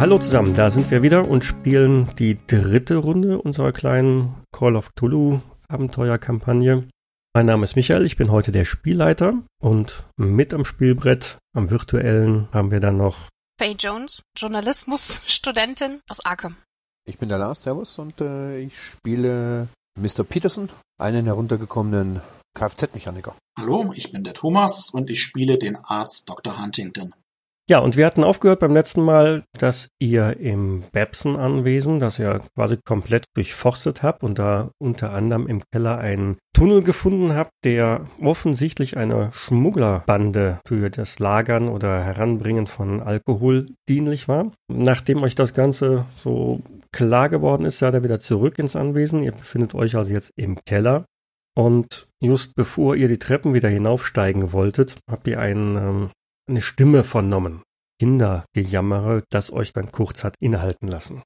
Hallo zusammen, da sind wir wieder und spielen die dritte Runde unserer kleinen Call of Cthulhu Abenteuerkampagne. Mein Name ist Michael, ich bin heute der Spielleiter und mit am Spielbrett, am virtuellen, haben wir dann noch Faye Jones, Journalismusstudentin aus Arkham. Ich bin der Lars, Servus, und äh, ich spiele Mr. Peterson, einen heruntergekommenen Kfz-Mechaniker. Hallo, ich bin der Thomas und ich spiele den Arzt Dr. Huntington. Ja, und wir hatten aufgehört beim letzten Mal, dass ihr im Babson-Anwesen, das ihr quasi komplett durchforstet habt und da unter anderem im Keller einen Tunnel gefunden habt, der offensichtlich eine Schmugglerbande für das Lagern oder Heranbringen von Alkohol dienlich war. Nachdem euch das Ganze so klar geworden ist, seid ihr wieder zurück ins Anwesen. Ihr befindet euch also jetzt im Keller. Und just bevor ihr die Treppen wieder hinaufsteigen wolltet, habt ihr einen ähm, eine Stimme vernommen. Kindergejammere, das euch dann kurz hat innehalten lassen.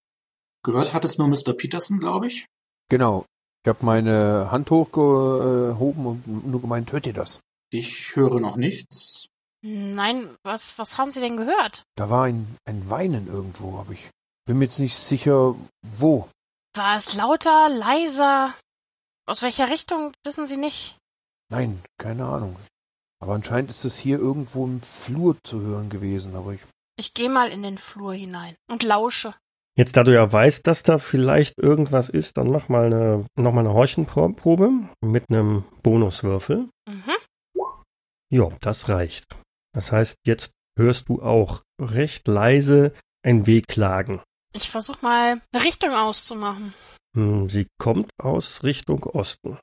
Gehört hat es nur Mr. Peterson, glaube ich. Genau. Ich habe meine Hand hochgehoben und nur gemeint, hört ihr das? Ich höre noch nichts. Nein, was, was haben Sie denn gehört? Da war ein, ein Weinen irgendwo, aber ich bin mir jetzt nicht sicher, wo. War es lauter, leiser? Aus welcher Richtung wissen Sie nicht? Nein, keine Ahnung. Aber anscheinend ist es hier irgendwo im Flur zu hören gewesen, aber ich. Ich gehe mal in den Flur hinein und lausche. Jetzt, da du ja weißt, dass da vielleicht irgendwas ist, dann mach mal eine, noch mal eine Horchenprobe mit einem Bonuswürfel. Mhm. Ja, das reicht. Das heißt, jetzt hörst du auch recht leise ein Wehklagen. Ich versuche mal eine Richtung auszumachen. Hm, Sie kommt aus Richtung Osten.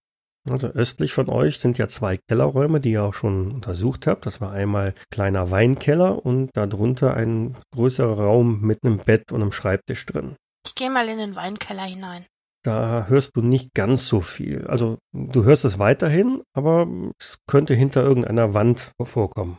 Also östlich von euch sind ja zwei Kellerräume, die ihr auch schon untersucht habt. Das war einmal kleiner Weinkeller und darunter ein größerer Raum mit einem Bett und einem Schreibtisch drin. Ich gehe mal in den Weinkeller hinein. Da hörst du nicht ganz so viel. Also du hörst es weiterhin, aber es könnte hinter irgendeiner Wand vorkommen.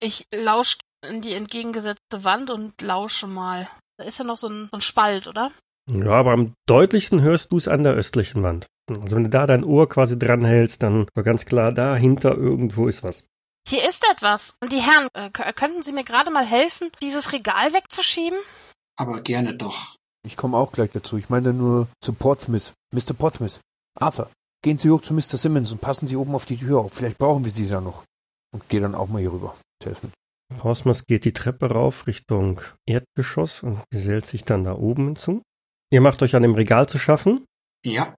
Ich lausche in die entgegengesetzte Wand und lausche mal. Da ist ja noch so ein, so ein Spalt, oder? Ja, aber am deutlichsten hörst du es an der östlichen Wand. Also wenn du da dein Ohr quasi dranhältst, dann war ganz klar, dahinter irgendwo ist was. Hier ist etwas. Und die Herren, äh, könnten Sie mir gerade mal helfen, dieses Regal wegzuschieben? Aber gerne doch. Ich komme auch gleich dazu. Ich meine nur zu Portsmouth. Mr. Portsmouth. Arthur, gehen Sie hoch zu Mr. Simmons und passen Sie oben auf die Tür auf. Vielleicht brauchen wir Sie da noch. Und geh dann auch mal hier rüber. Helfen. Portsmouth geht die Treppe rauf Richtung Erdgeschoss und gesellt sich dann da oben hinzu. Ihr macht euch an dem Regal zu schaffen? Ja.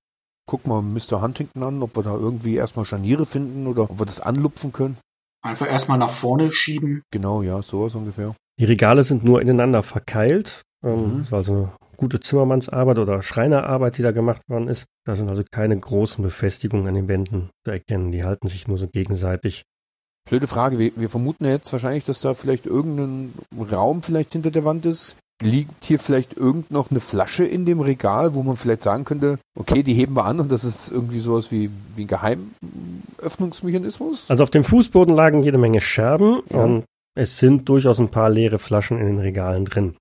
Guck mal Mr. Huntington an, ob wir da irgendwie erstmal Scharniere finden oder ob wir das anlupfen können. Einfach erstmal nach vorne schieben. Genau, ja, sowas ungefähr. Die Regale sind nur ineinander verkeilt. Ähm, Mhm. ist also gute Zimmermannsarbeit oder Schreinerarbeit, die da gemacht worden ist. Da sind also keine großen Befestigungen an den Wänden zu erkennen. Die halten sich nur so gegenseitig. Blöde Frage. Wir, wir vermuten jetzt wahrscheinlich, dass da vielleicht irgendein Raum vielleicht hinter der Wand ist. Liegt hier vielleicht irgend noch eine Flasche in dem Regal, wo man vielleicht sagen könnte, okay, die heben wir an und das ist irgendwie sowas wie, wie ein Geheimöffnungsmechanismus? Also auf dem Fußboden lagen jede Menge Scherben Ja. und es sind durchaus ein paar leere Flaschen in den Regalen drin.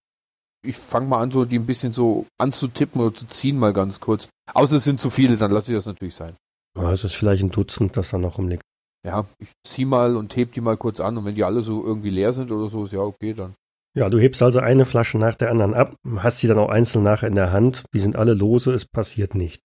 Ich fange mal an, so die ein bisschen so anzutippen oder zu ziehen mal ganz kurz. Außer es sind zu viele, dann lasse ich das natürlich sein. Ja, es ist vielleicht ein Dutzend, das da noch rumliegt. Ja, ich zieh mal und heb die mal kurz an und wenn die alle so irgendwie leer sind oder so, ist ja okay, dann. Ja, du hebst also eine Flasche nach der anderen ab, hast sie dann auch einzeln nachher in der Hand. Die sind alle lose, es passiert nicht.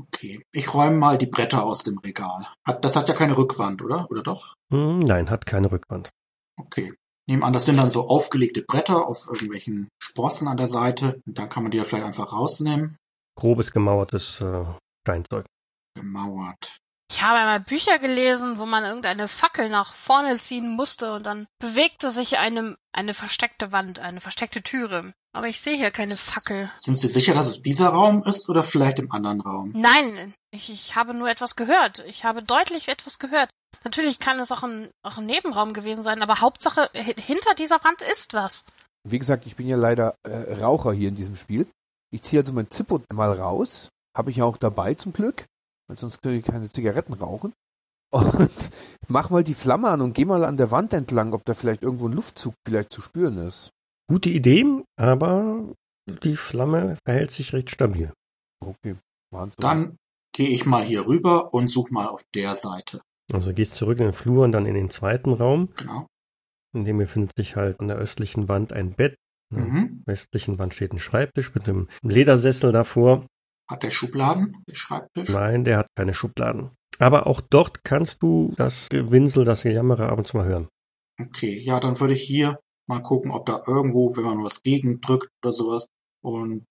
Okay. Ich räume mal die Bretter aus dem Regal. Hat, das hat ja keine Rückwand, oder? Oder doch? Hm, nein, hat keine Rückwand. Okay. Nehmen an, das sind dann so aufgelegte Bretter auf irgendwelchen Sprossen an der Seite. Und dann kann man die ja vielleicht einfach rausnehmen. Grobes gemauertes äh, Steinzeug. Gemauert. Ich habe einmal Bücher gelesen, wo man irgendeine Fackel nach vorne ziehen musste und dann bewegte sich eine, eine versteckte Wand, eine versteckte Türe. Aber ich sehe hier keine Fackel. Sind Sie sicher, dass es dieser Raum ist oder vielleicht im anderen Raum? Nein, ich, ich habe nur etwas gehört. Ich habe deutlich etwas gehört. Natürlich kann es auch ein, auch ein Nebenraum gewesen sein, aber Hauptsache, hi- hinter dieser Wand ist was. Wie gesagt, ich bin ja leider äh, Raucher hier in diesem Spiel. Ich ziehe also mein Zippo mal raus. Habe ich ja auch dabei zum Glück. Weil sonst kann ich keine Zigaretten rauchen. Und mach mal die Flamme an und geh mal an der Wand entlang, ob da vielleicht irgendwo ein Luftzug vielleicht zu spüren ist. Gute Idee, aber die Flamme verhält sich recht stabil. Okay. Wahnsinn. Dann gehe ich mal hier rüber und suche mal auf der Seite. Also gehst zurück in den Flur und dann in den zweiten Raum. Genau. In dem befindet sich halt an der östlichen Wand ein Bett. An der Mhm. westlichen Wand steht ein Schreibtisch mit einem Ledersessel davor. Hat der Schubladen, der Schreibtisch? Nein, der hat keine Schubladen. Aber auch dort kannst du das Gewinsel, das Gejammere ab und zu mal hören. Okay, ja, dann würde ich hier mal gucken, ob da irgendwo, wenn man was gegendrückt oder sowas und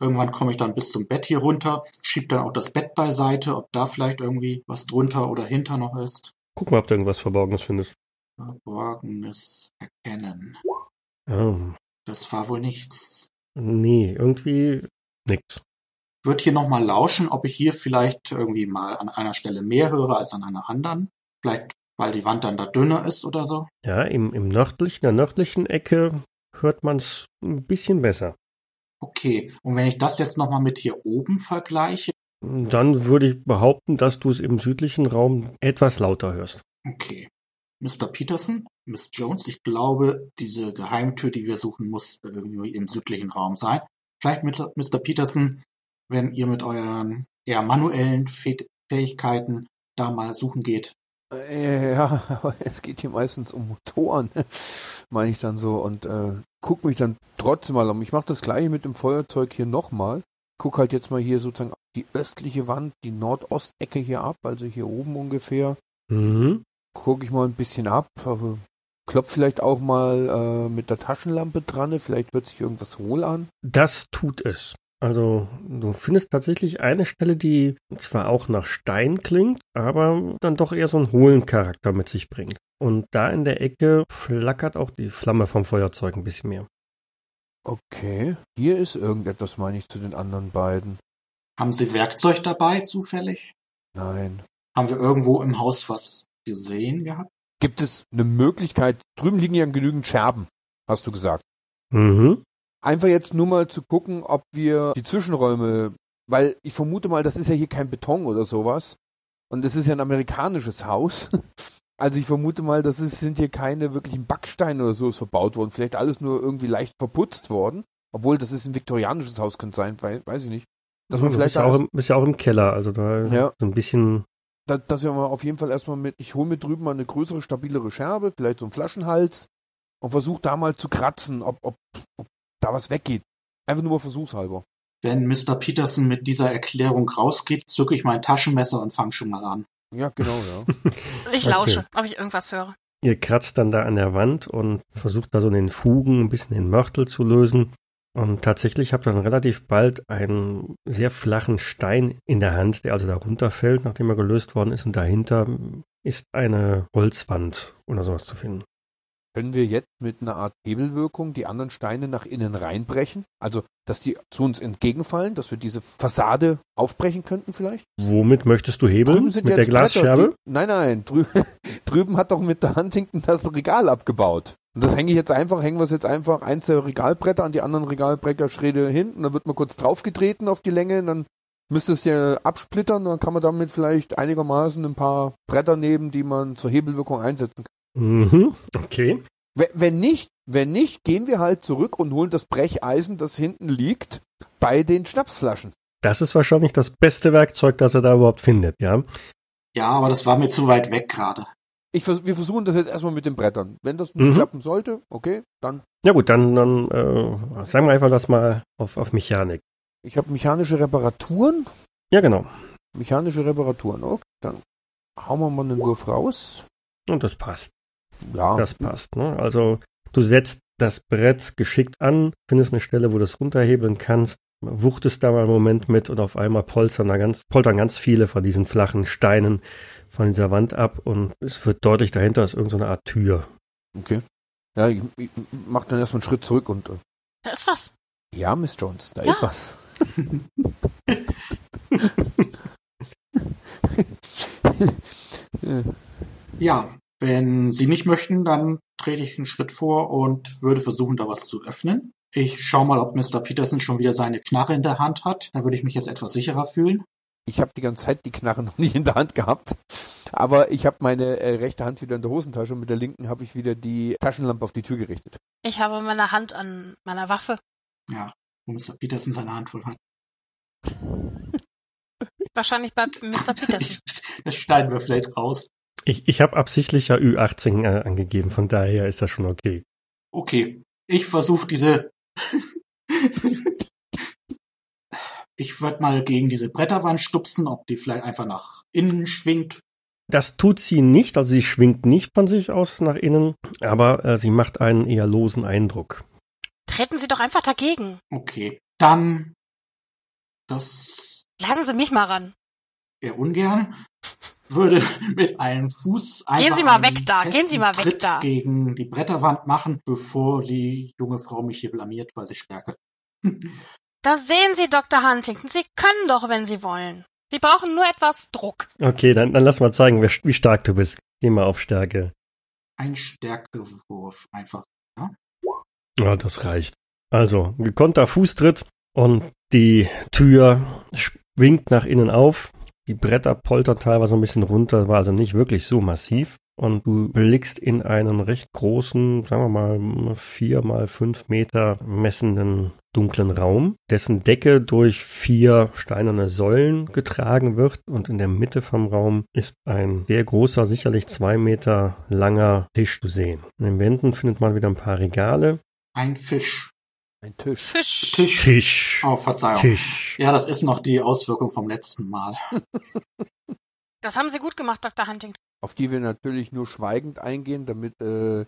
irgendwann komme ich dann bis zum Bett hier runter, schieb dann auch das Bett beiseite, ob da vielleicht irgendwie was drunter oder hinter noch ist. Guck mal, ob du irgendwas Verborgenes findest. Verborgenes erkennen. Oh, Das war wohl nichts. nee, irgendwie nix. Wird hier nochmal lauschen, ob ich hier vielleicht irgendwie mal an einer Stelle mehr höre als an einer anderen. Vielleicht, weil die Wand dann da dünner ist oder so. Ja, im, im nördlichen, der nördlichen Ecke hört man es ein bisschen besser. Okay, und wenn ich das jetzt nochmal mit hier oben vergleiche, Dann würde ich behaupten, dass du es im südlichen Raum etwas lauter hörst. Okay. Mr. Peterson, Miss Jones, ich glaube, diese Geheimtür, die wir suchen, muss irgendwie im südlichen Raum sein. Vielleicht mit Mr. Peterson, wenn ihr mit euren eher manuellen Fäh- Fähigkeiten da mal suchen geht. Äh, Ja, aber es geht hier meistens um Motoren, meine ich dann so und äh, guck mich dann trotzdem mal um. Ich mache das gleiche mit dem Feuerzeug hier nochmal. Guck halt jetzt mal hier sozusagen die östliche Wand, die Nordostecke hier ab, also hier oben ungefähr. Mhm. Guck ich mal ein bisschen ab, aber klopf vielleicht auch mal äh, mit der Taschenlampe dran, vielleicht hört sich irgendwas hohl an. Das tut es. Also du findest tatsächlich eine Stelle, die zwar auch nach Stein klingt, aber dann doch eher so einen hohlen Charakter mit sich bringt. Und da in der Ecke flackert auch die Flamme vom Feuerzeug ein bisschen mehr. Okay, hier ist irgendetwas, meine ich, zu den anderen beiden. Haben Sie Werkzeug dabei, zufällig? Nein. Haben wir irgendwo im Haus was gesehen gehabt? Gibt es eine Möglichkeit, drüben liegen ja genügend Scherben, hast du gesagt. Mhm. Einfach jetzt nur mal zu gucken, ob wir die Zwischenräume, weil ich vermute mal, das ist ja hier kein Beton oder sowas. Und es ist ja ein amerikanisches Haus. Also ich vermute mal, das ist, sind hier keine wirklichen Backsteine oder sowas verbaut worden. Vielleicht alles nur irgendwie leicht verputzt worden. Obwohl, das ist ein viktorianisches Haus, könnte sein, weil, weiß ich nicht. Dass man du vielleicht bist ja, auch im, bist ja auch im Keller, also da Ja. so ein bisschen. da, dass wir mal auf jeden Fall erstmal mit, ich hole mir drüben mal eine größere, stabilere Scherbe, vielleicht so einen Flaschenhals und versuche da mal zu kratzen, ob, ob, ob da was weggeht. Einfach nur versuchshalber. Wenn Mr. Peterson mit dieser Erklärung rausgeht, zücke ich mein Taschenmesser und fange schon mal an. Ja, genau, ja. Ich Okay. lausche, ob ich irgendwas höre. Ihr kratzt dann da an der Wand und versucht da so den Fugen ein bisschen den Mörtel zu lösen. Und tatsächlich habt ihr dann relativ bald einen sehr flachen Stein in der Hand, der also da runterfällt, nachdem er gelöst worden ist. Und dahinter ist eine Holzwand oder sowas zu finden. Können wir jetzt mit einer Art Hebelwirkung die anderen Steine nach innen reinbrechen? Also, dass die zu uns entgegenfallen, dass wir diese Fassade aufbrechen könnten vielleicht? Womit möchtest du hebeln? Mit der Glasscherbe? Die, nein, nein, drü drüben hat doch mit der Huntington das Regal abgebaut. Und das hänge ich jetzt einfach, hängen wir es jetzt einfach eins der Regalbretter an die anderen Regalbretter schräge hin und dann wird man kurz draufgetreten auf die Länge und dann müsste es ja absplittern, dann kann man damit vielleicht einigermaßen ein paar Bretter nehmen, die man zur Hebelwirkung einsetzen kann. Mhm, okay. Wenn- Wenn nicht, wenn nicht, gehen wir halt zurück und holen das Brecheisen, das hinten liegt, bei den Schnapsflaschen. Das ist wahrscheinlich das beste Werkzeug, das er da überhaupt findet, ja. Ja, aber das war mir zu weit weg gerade. Ich vers wir versuchen das jetzt erstmal mit den Brettern. Wenn das nicht Mhm. klappen sollte, okay, dann. Ja gut, dann, dann äh, sagen wir einfach das mal auf, auf Mechanik. Ich habe mechanische Reparaturen. Ja, genau. Mechanische Reparaturen, okay. Dann hauen wir mal einen Wurf raus. Und das passt. Ja. Das passt. Ne? Also du setzt das Brett geschickt an, findest eine Stelle, wo du es runterhebeln kannst, wuchtest da mal einen Moment mit und auf einmal polstern da ganz, poltern ganz viele von diesen flachen Steinen von dieser Wand ab und es wird deutlich dahinter ist irgendeine Art Tür. Okay. Ja, ich, ich mach dann erstmal einen Schritt zurück und. Äh, Da ist was. ja, Miss Jones, da Ja. ist was. Ja, wenn Sie nicht möchten, dann trete ich einen Schritt vor und würde versuchen, da was zu öffnen. Ich schau mal, ob Mr. Peterson schon wieder seine Knarre in der Hand hat. Da würde ich mich jetzt etwas sicherer fühlen. Ich habe die ganze Zeit die Knarre noch nicht in der Hand gehabt. Aber ich habe meine äh, rechte Hand wieder in der Hosentasche und mit der linken habe ich wieder die Taschenlampe auf die Tür gerichtet. Ich habe meine Hand an meiner Waffe. Ja, wo Mr. Peterson seine Hand wohl hat. Wahrscheinlich bei Mr. Peterson. Das schneiden wir vielleicht raus. Ich, ich habe absichtlich ja Ü18 äh, angegeben, von daher ist das schon okay. Okay. Ich versuche diese. ich würde mal gegen diese Bretterwand stupsen, ob die vielleicht einfach nach innen schwingt. Das tut sie nicht, also sie schwingt nicht von sich aus nach innen, aber äh, sie macht einen eher losen Eindruck. Treten Sie doch einfach dagegen. Okay, dann. Das Lassen Sie mich mal ran. eher ungern. Würde mit einem Fuß einfach Gehen Sie mal einen weg da, gehen Sie mal weg Tritt da. gegen die Bretterwand machen, bevor die junge Frau mich hier blamiert, weil sie stärke. Das sehen Sie, Dr. Huntington. Sie können doch, wenn Sie wollen. Sie brauchen nur etwas Druck. Okay, dann, dann lass mal zeigen, wie stark du bist. Geh mal auf Stärke. Ein Stärkewurf einfach. Ja, das reicht. Also, ein gekonnter Fußtritt und die Tür schwingt nach innen auf. Die Bretter poltern teilweise ein bisschen runter, war also nicht wirklich so massiv. Und du blickst in einen recht großen, sagen wir mal, vier mal fünf Meter messenden dunklen Raum, dessen Decke durch vier steinerne Säulen getragen wird. Und in der Mitte vom Raum ist ein sehr großer, sicherlich zwei Meter langer Tisch zu sehen. In den Wänden findet man wieder ein paar Regale. Ein Fisch. Ein Tisch. Fisch. Tisch. Tisch. Oh, Verzeihung. Tisch. Ja, das ist noch die Auswirkung vom letzten Mal. Das haben Sie gut gemacht, Dr. Huntington. Auf die wir natürlich nur schweigend eingehen, damit äh,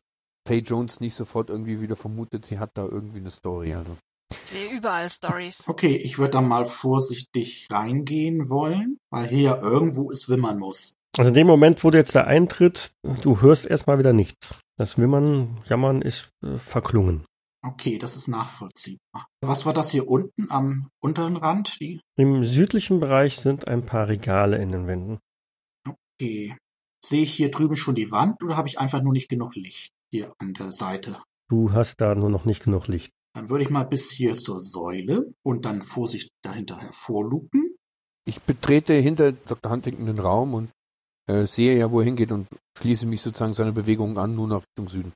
Faye Jones nicht sofort irgendwie wieder vermutet, sie hat da irgendwie eine Story. Also. Ich sehe überall Stories. Okay, ich würde dann mal vorsichtig reingehen wollen, weil hier ja irgendwo ist, wimmern muss. Also in dem Moment, wo du jetzt da eintritt, du hörst erstmal wieder nichts. Das Wimmern, Jammern ist äh, verklungen. Okay, das ist nachvollziehbar. Was war das hier unten am unteren Rand? Die? Im südlichen Bereich sind ein paar Regale in den Wänden. Okay. Sehe ich hier drüben schon die Wand oder habe ich einfach nur nicht genug Licht hier an der Seite? Du hast da nur noch nicht genug Licht. Dann würde ich mal bis hier zur Säule und dann Vorsicht dahinter hervorlupen. Ich betrete hinter Dr. Huntington den Raum und äh, sehe ja, wo er hingeht und schließe mich sozusagen seiner Bewegungen an, nur nach Richtung Süden.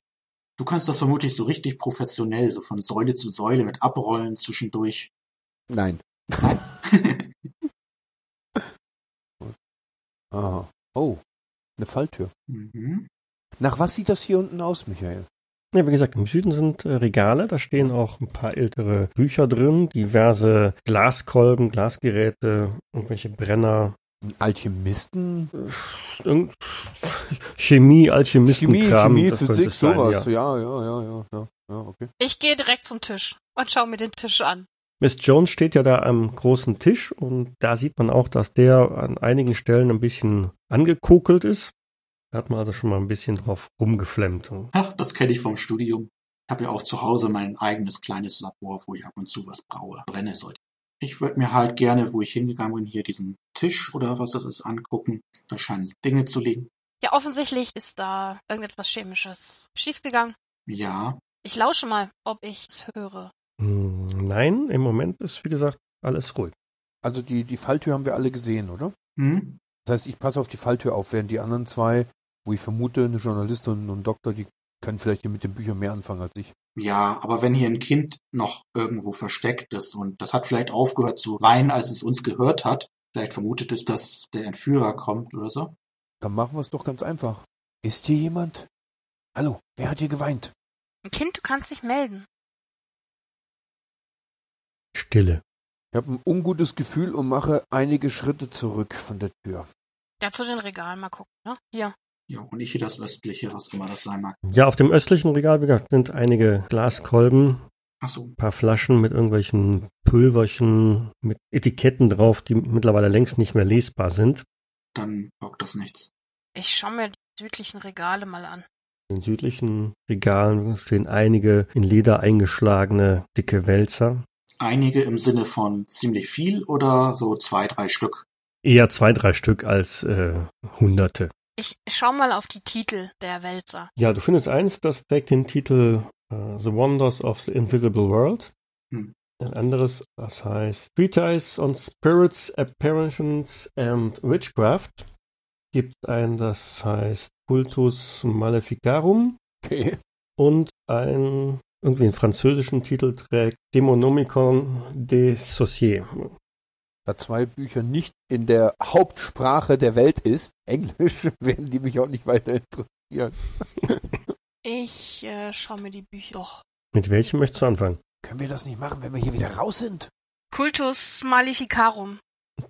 Du kannst das vermutlich so richtig professionell, so von Säule zu Säule mit Abrollen zwischendurch. Nein. Aha. Oh, eine Falltür. mhm. Nach was sieht das hier unten aus, Michael? Ja, wie gesagt, im Süden sind äh, Regale, da stehen auch ein paar ältere Bücher drin, diverse Glaskolben, Glasgeräte, irgendwelche Brenner, Alchemisten? Chemie, Alchemistenkram. Chemie, das könnte Physik, es sein, sowas. ja. Ja. ja, ja, ja, ja, ja, okay. Ich gehe direkt zum Tisch und schaue mir den Tisch an. Miss Jones steht ja da am großen Tisch und da sieht man auch, dass der an einigen Stellen ein bisschen angekokelt ist. Da hat man also schon mal ein bisschen drauf rumgeflemmt. Ja, das kenne ich vom Studium. Ich habe ja auch zu Hause mein eigenes kleines Labor, wo ich ab und zu was braue, brenne sollte. Ich würde mir halt gerne, wo ich hingegangen bin, hier diesen Tisch oder was das ist, angucken. Da scheinen Dinge zu liegen. Ja, offensichtlich ist da irgendetwas Chemisches schiefgegangen. Ja, Ich lausche mal, ob ich es höre. Hm, Nein, im Moment ist, wie gesagt, alles ruhig. Also die, die Falltür haben wir alle gesehen, oder? hm? Das heißt, ich passe auf die Falltür auf, während die anderen zwei, wo ich vermute, eine Journalistin und ein Doktor, die können vielleicht hier mit den Büchern mehr anfangen als ich. Ja, aber wenn hier ein Kind noch irgendwo versteckt ist und das hat vielleicht aufgehört zu weinen, als es uns gehört hat, vielleicht vermutet es, dass der Entführer kommt oder so. Dann machen wir es doch ganz einfach. Ist hier jemand? Hallo, wer hat hier geweint? Ein Kind, du kannst dich melden. Stille. Ich habe ein ungutes Gefühl und mache einige Schritte zurück von der Tür. Ja, zu den Regalen mal gucken, ne? Hier. Ja, und ich hier das östliche, was immer das sein mag. Ja, auf dem östlichen Regal, wie gesagt, sind einige Glaskolben, Ach so, ein paar Flaschen mit irgendwelchen Pulverchen, mit Etiketten drauf, die mittlerweile längst nicht mehr lesbar sind. dann taugt das nichts. Ich schaue mir die südlichen Regale mal an. In den südlichen Regalen stehen einige in Leder eingeschlagene dicke Wälzer. Einige im Sinne von ziemlich viel oder so zwei, drei Stück. Eher zwei, drei Stück als äh, Hunderte. Ich schau mal auf die Titel der Wälzer. Ja, du findest eins, das trägt den Titel äh, The Wonders of the Invisible World. Hm. Ein anderes, das heißt Treatise on Spirits, Apparitions and Witchcraft. Gibt ein, das heißt Cultus Maleficarum. Okay. Und ein, irgendwie einen französischen Titel trägt Demonomicon des Sauciers. Da zwei Bücher nicht in der Hauptsprache der Welt ist, Englisch, werden die mich auch nicht weiter interessieren. Ich äh, schaue mir die Bücher doch Mit welchem möchtest du anfangen? Können wir das nicht machen, wenn wir hier wieder raus sind? Cultus Maleficarum.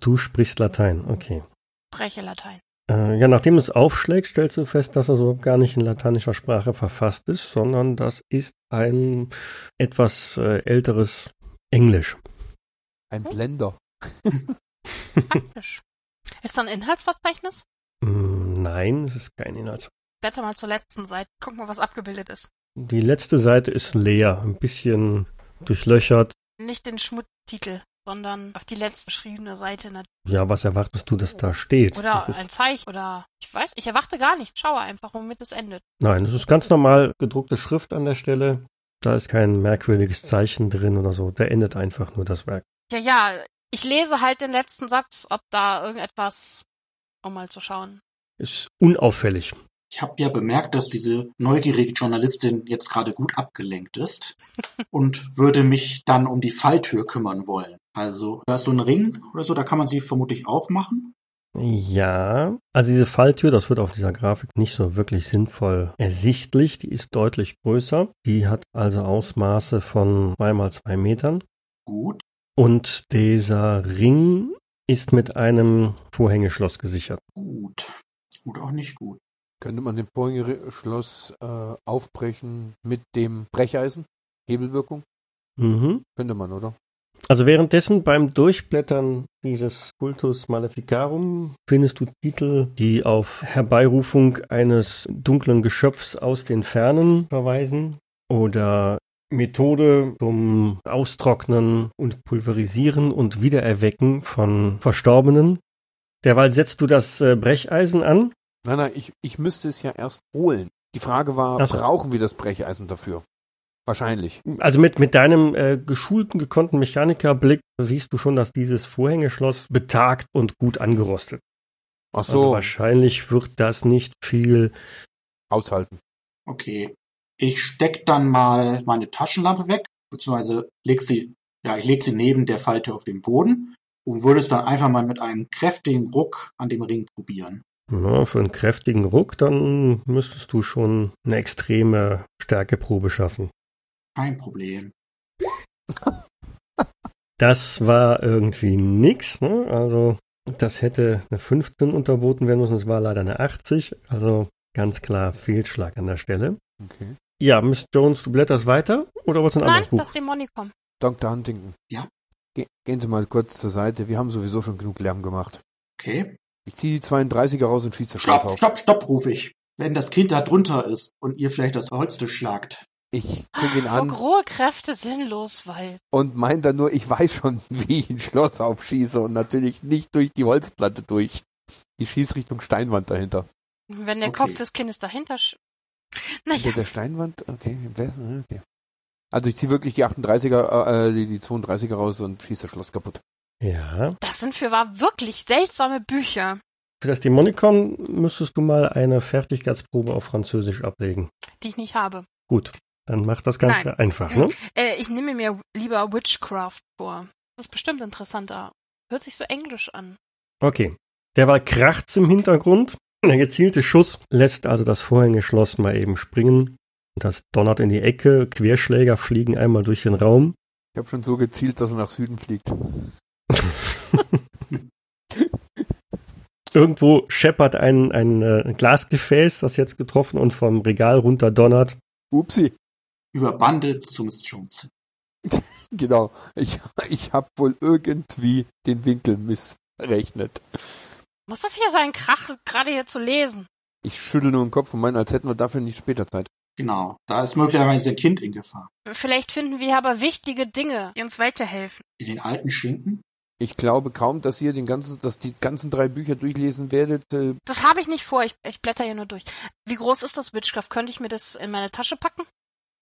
Du sprichst Latein, okay. Spreche Latein. Äh, ja, nachdem du es aufschlägst, stellst du fest, dass er so gar nicht in lateinischer Sprache verfasst ist, sondern das ist ein etwas äh, älteres Englisch. Ein Blender. Praktisch. Ist da ein Inhaltsverzeichnis? Mm, Nein, es ist kein Inhalt. Blätter mal zur letzten Seite. Guck mal, was abgebildet ist. Die letzte Seite ist leer, ein bisschen durchlöchert. Nicht den Schmutztitel, sondern auf die letzte geschriebene Seite. Ja, was erwartest du, dass da steht? Oder ein Zeichen. Oder ich weiß, ich erwarte gar nichts. Schaue einfach, womit es endet. Nein, es ist ganz normal gedruckte Schrift an der Stelle. Da ist kein merkwürdiges Zeichen drin oder so. Da endet einfach nur das Werk. Ja, ja, ich lese halt den letzten Satz, ob da irgendetwas, um mal zu schauen. Ist unauffällig. Ich habe ja bemerkt, dass diese neugierige Journalistin jetzt gerade gut abgelenkt ist und würde mich dann um die Falltür kümmern wollen. Also, da ist so ein Ring oder so, da kann man sie vermutlich aufmachen. Ja, also diese Falltür, das wird auf dieser Grafik nicht so wirklich sinnvoll ersichtlich. Die ist deutlich größer. Die hat also Ausmaße von zwei mal zwei Metern. Gut. Und dieser Ring ist mit einem Vorhängeschloss gesichert. Gut. Oder auch nicht gut. Könnte man den Vorhängeschloss äh, aufbrechen mit dem Brecheisen? Hebelwirkung? Mhm. Könnte man, oder? Also währenddessen beim Durchblättern dieses Cultus Maleficarum findest du Titel, die auf Herbeirufung eines dunklen Geschöpfs aus den Fernen verweisen oder Methode zum Austrocknen und Pulverisieren und Wiedererwecken von Verstorbenen. Derweil setzt du das äh, Brecheisen an. Nein, nein, ich, ich müsste es ja erst holen. Die Frage war, so. brauchen wir das Brecheisen dafür? Wahrscheinlich. Also mit, mit deinem äh, geschulten, gekonnten Mechanikerblick siehst du schon, dass dieses Vorhängeschloss betagt und gut angerostet. Ach Also so, wahrscheinlich wird das nicht viel aushalten. Okay. Ich steck dann mal meine Taschenlampe weg, beziehungsweise leg sie, ja, ich leg sie neben der Falte auf den Boden und würde es dann einfach mal mit einem kräftigen Ruck an dem Ring probieren. Na, für einen kräftigen Ruck, dann müsstest du schon eine extreme Stärkeprobe schaffen. Kein Problem. Das war irgendwie nix, ne? Also, das hätte eine 15 unterboten werden müssen, es war leider eine 80, also ganz klar Fehlschlag an der Stelle. Okay. Ja, Miss Jones, du blätterst weiter oder du ein Nein, anderes Buch? das Dämonicum. Dr. Huntington. Ja. Ge gehen Sie mal kurz zur Seite. Wir haben sowieso schon genug Lärm gemacht. Okay. Ich ziehe die 32er raus und schieße das Schloss Stopp, auf. stopp, stopp, rufe ich. Wenn das Kind da drunter ist und ihr vielleicht das Holztisch schlagt. Ich gucke ihn an rohe Kräfte sinnlos weil und meine dann nur, ich weiß schon, wie ich ein Schloss aufschieße und natürlich nicht durch die Holzplatte durch. Ich schieße Richtung Steinwand dahinter. Wenn der Okay. Kopf des Kindes dahinter. Naja, Hinter der Steinwand? Okay. wer- okay. Also ich ziehe wirklich die 38er, äh, die, die 32er raus und schieße das Schloss kaputt. Ja. das sind für wahr wirklich seltsame Bücher, Für das Dämonikon müsstest du mal eine Fertigkeitsprobe auf Französisch ablegen. die ich nicht habe. Gut, dann macht das Ganze Nein. einfach, ne? Äh, ich nehme mir lieber Witchcraft vor. Das ist bestimmt interessanter. Hört sich so englisch an. Okay. Derweil kracht's im Hintergrund. Der gezielte Schuss lässt also das Vorhängeschloss mal eben springen. Das donnert in die Ecke. Querschläger fliegen einmal durch den Raum. Ich habe schon so gezielt, dass er nach Süden fliegt. Irgendwo scheppert ein, ein äh, Glasgefäß, das jetzt getroffen und vom Regal runter donnert. Upsi. Über Bande zu Miss Jones. Genau. Ich, ich habe wohl irgendwie den Winkel missrechnet. Muss das hier sein, Krach gerade hier zu lesen? Ich schüttel nur den Kopf und meine, als hätten wir dafür nicht später Zeit. Genau. Da ist möglicherweise ein Kind in Gefahr. Vielleicht finden wir aber wichtige Dinge, die uns weiterhelfen. In den alten Schinken? Ich glaube kaum, dass ihr den ganzen, dass die ganzen drei Bücher durchlesen werdet. Äh, Das habe ich nicht vor, ich, ich blätter hier nur durch. Wie groß ist das Witchcraft? Könnte ich mir das in meine Tasche packen?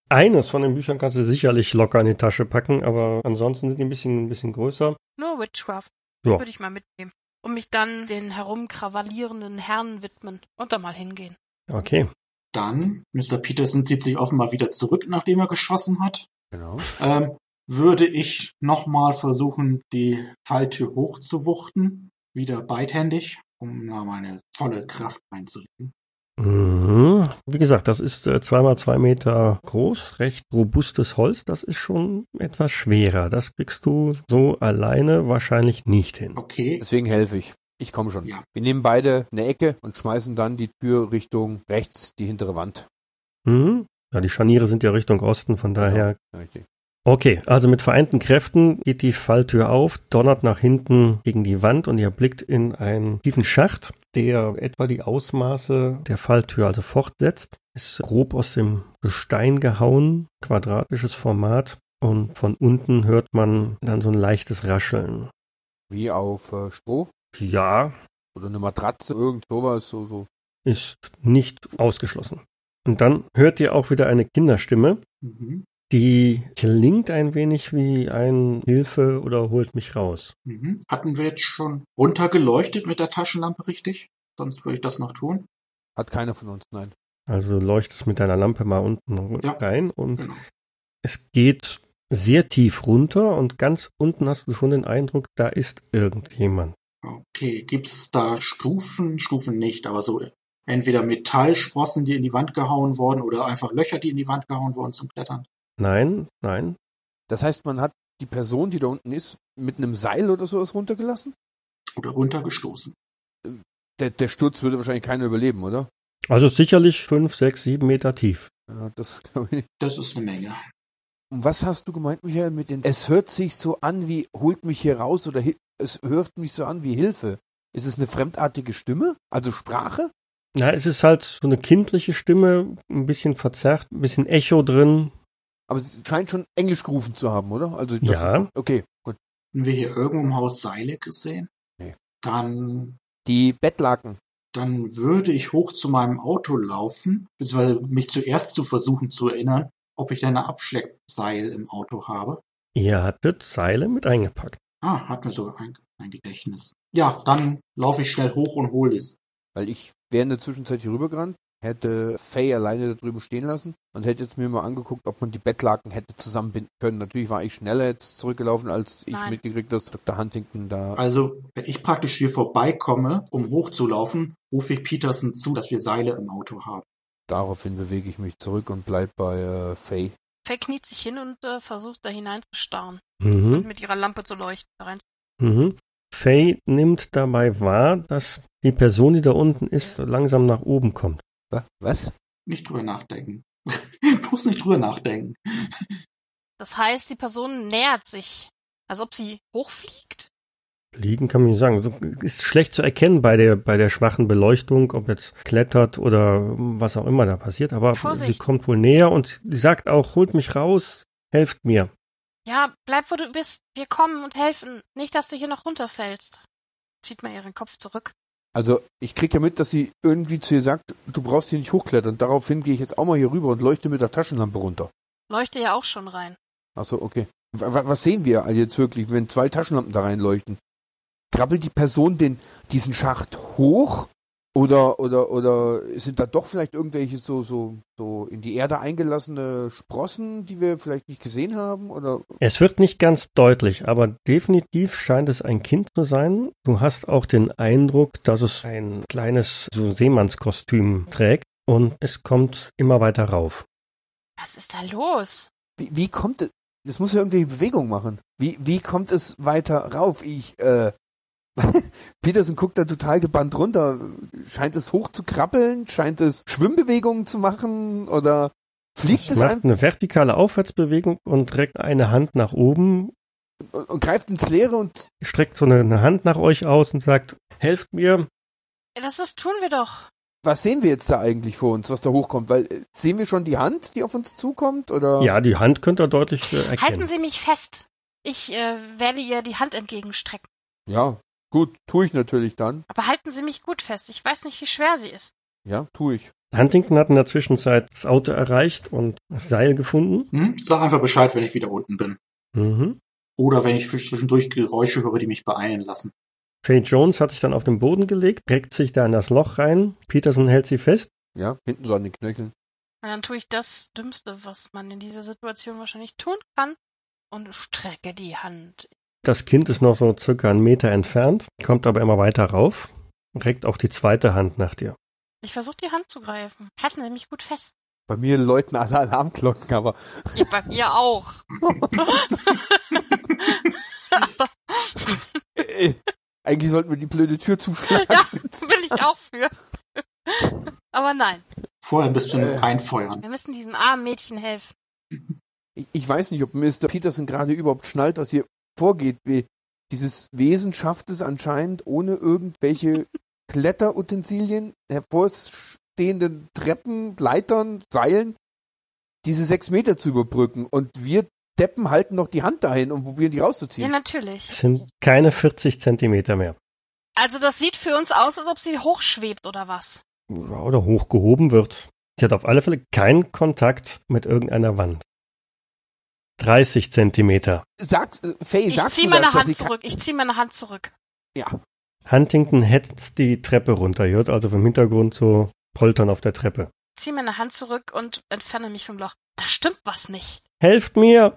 Eines von den Büchern kannst du sicherlich locker in die Tasche packen, aber ansonsten sind die ein bisschen, ein bisschen größer. Nur Witchcraft. Ja. Würde ich mal mitnehmen. Und mich dann den herumkrawallierenden Herren widmen und da mal hingehen. Okay. Dann, Mr. Peterson zieht sich offenbar wieder zurück, nachdem er geschossen hat. genau. Ähm, würde ich nochmal versuchen, die Falltür hochzuwuchten. Wieder beidhändig, um da meine volle Kraft einzulegen. Mhm. Wie gesagt, das ist äh, zweimal zwei Meter groß, recht robustes Holz. Das ist schon etwas schwerer. Das kriegst du so alleine wahrscheinlich nicht hin. Okay. Deswegen helfe ich. Ich komme schon. Ja. Wir nehmen beide eine Ecke und schmeißen dann die Tür Richtung rechts, die hintere Wand. Mhm. Ja, die Scharniere sind ja Richtung Osten, von daher. Ja, richtig. Okay, also mit vereinten Kräften geht die Falltür auf, donnert nach hinten gegen die Wand und ihr blickt in einen tiefen Schacht, der etwa die Ausmaße der Falltür also fortsetzt. Ist grob aus dem Gestein gehauen, quadratisches Format und von unten hört man dann so ein leichtes Rascheln. Wie auf äh, Stroh Ja, oder eine Matratze, irgend sowas, so, so. ist nicht ausgeschlossen. Und dann hört ihr auch wieder eine Kinderstimme, Mhm. Die klingt ein wenig wie ein Hilfe oder holt mich raus. Mhm. Hatten wir jetzt schon runtergeleuchtet mit der Taschenlampe, richtig? Sonst würde ich das noch tun. Hat keiner von uns, nein. Also leuchtest mit deiner Lampe mal unten Ja. rein und Genau. es geht sehr tief runter und ganz unten hast du schon den Eindruck, da ist irgendjemand. Okay, gibt's da Stufen? Stufen nicht, aber so entweder Metallsprossen, die in die Wand gehauen wurden, oder einfach Löcher, die in die Wand gehauen wurden zum Klettern. Nein, nein. Das heißt, man hat die Person, die da unten ist, mit einem Seil oder sowas runtergelassen? Oder runtergestoßen. Der, der Sturz würde wahrscheinlich keiner überleben, oder? Also sicherlich fünf, sechs, sieben Meter tief. Ja, das glaube ich nicht. Das ist eine Menge. Und was hast du gemeint, Michael, mit den. Es hört sich so an wie, holt mich hier raus oder es hört mich so an wie Hilfe. Ist es eine fremdartige Stimme? Also Sprache? Na, es ist halt so eine kindliche Stimme, ein bisschen verzerrt, ein bisschen Echo drin. Aber es scheint schon Englisch gerufen zu haben, oder? Also das Ja. Ist, okay, gut. Haben wir hier irgendwo im Haus Seile gesehen? Nee. Dann, Die Bettlaken. dann würde ich hoch zu meinem Auto laufen, beziehungsweise mich zuerst zu versuchen zu erinnern, ob ich denn ein Abschleppseil im Auto habe. Ihr hattet Seile mit eingepackt. Ah, hat mir sogar ein, ein Gedächtnis. Ja, dann laufe ich schnell hoch und hole es. Weil ich wäre in der Zwischenzeit hier rübergerannt, hätte Faye alleine da drüben stehen lassen und hätte jetzt mir mal angeguckt, ob man die Bettlaken hätte zusammenbinden können. Natürlich war ich schneller jetzt zurückgelaufen, als ich Nein. mitgekriegt, dass Dr. Huntington da. Also, wenn ich praktisch hier vorbeikomme, um hochzulaufen, rufe ich Peterson zu, dass wir Seile im Auto haben. Daraufhin bewege ich mich zurück und bleib bei äh, Faye. Faye kniet sich hin und äh, versucht da hineinzustarren Mhm. und mit ihrer Lampe zu leuchten. Da rein. Mhm. Faye nimmt dabei wahr, dass die Person, die da unten ist, langsam nach oben kommt. Wa- Was? Nicht drüber nachdenken. Bloß nicht drüber nachdenken. Das heißt, die Person nähert sich, als ob sie hochfliegt. Liegen kann man nicht sagen. Ist schlecht zu erkennen bei der, bei der schwachen Beleuchtung, ob jetzt klettert oder was auch immer da passiert. Aber Vorsicht. sie kommt wohl näher und sie sagt auch, holt mich raus, helft mir. Ja, bleib, wo du bist. Wir kommen und helfen. Nicht, dass du hier noch runterfällst. Zieht mal ihren Kopf zurück. Also, ich krieg ja mit, dass sie irgendwie zu ihr sagt, du brauchst hier nicht hochklettern. Daraufhin gehe ich jetzt auch mal hier rüber und leuchte mit der Taschenlampe runter. Leuchte ja auch schon rein. Achso, okay. W wa- was sehen wir jetzt wirklich, wenn zwei Taschenlampen da reinleuchten? Krabbelt die Person den, diesen Schacht hoch? Oder, oder, oder sind da doch vielleicht irgendwelche so, so, so in die Erde eingelassene Sprossen, die wir vielleicht nicht gesehen haben? Oder, Es wird nicht ganz deutlich, aber definitiv scheint es ein Kind zu sein. Du hast auch den Eindruck, dass es ein kleines so Seemannskostüm trägt und es kommt immer weiter rauf. Was ist da los? wie, wie kommt es, das muss ja irgendwelche Bewegung machen. Wie, wie kommt es weiter rauf? Ich, äh, Peterson guckt da total gebannt runter. Scheint es hoch zu krabbeln? Scheint es Schwimmbewegungen zu machen? Oder fliegt Es es macht einfach eine vertikale Aufwärtsbewegung und reckt eine Hand nach oben, und, und greift ins Leere und streckt so eine, eine Hand nach euch aus und sagt, helft mir. Ja, Das ist, tun wir doch. was sehen wir jetzt da eigentlich vor uns, was da hochkommt? Weil äh, sehen wir schon die Hand, die auf uns zukommt? Oder? Ja, die Hand könnt ihr deutlich äh, erkennen. Halten Sie mich fest. Ich äh, werde ihr die Hand entgegenstrecken. Ja, gut, tue ich natürlich dann. Aber halten Sie mich gut fest. Ich weiß nicht, wie schwer sie ist. Ja, tue ich. Huntington hat in der Zwischenzeit das Auto erreicht und das Seil gefunden. Hm? Sag einfach Bescheid, wenn ich wieder unten bin. Mhm. Oder wenn ich zwischendurch Geräusche höre, die mich beeilen lassen. Faye Jones hat sich dann auf den Boden gelegt, reckt sich da in das Loch rein. Peterson hält sie fest. Ja, hinten so an den Knöcheln. Und dann tue ich das Dümmste, was man in dieser Situation wahrscheinlich tun kann. Und strecke die Hand. Das Kind ist noch so circa einen Meter entfernt, kommt aber immer weiter rauf, reckt auch die zweite Hand nach dir. Ich versuche die Hand zu greifen. Halten Sie mich gut fest. Bei mir läuten alle Alarmglocken, aber Ja, bei mir auch. Aber eigentlich sollten wir die blöde Tür zuschlagen. ja, bin ich auch für. Aber nein, Vorher ein bisschen Äh. reinfeuern. wir müssen diesem armen Mädchen helfen. Ich- weiß nicht, ob Mr. Peterson gerade überhaupt schnallt, was hier vorgeht. Wie Dieses Wesen schafft es anscheinend, ohne irgendwelche Kletterutensilien, hervorstehenden Treppen, Leitern, Seilen, diese sechs Meter zu überbrücken. Und wir Deppen halten noch die Hand dahin und probieren die Ja, rauszuziehen. natürlich. Es sind keine 40 Zentimeter mehr. Also das sieht für uns aus, als ob sie hochschwebt oder was. Ja, Oder hochgehoben wird. Sie hat auf alle Fälle keinen Kontakt mit irgendeiner Wand. 30 Zentimeter. Sag, Faye, Ich zieh meine das, Hand ich zurück. Ich zieh meine Hand zurück. Ja, Huntington hetzt die Treppe runter, hört also vom Hintergrund so Poltern auf der Treppe. Zieh meine Hand zurück und entferne mich vom Loch. Da stimmt was nicht. Helft mir!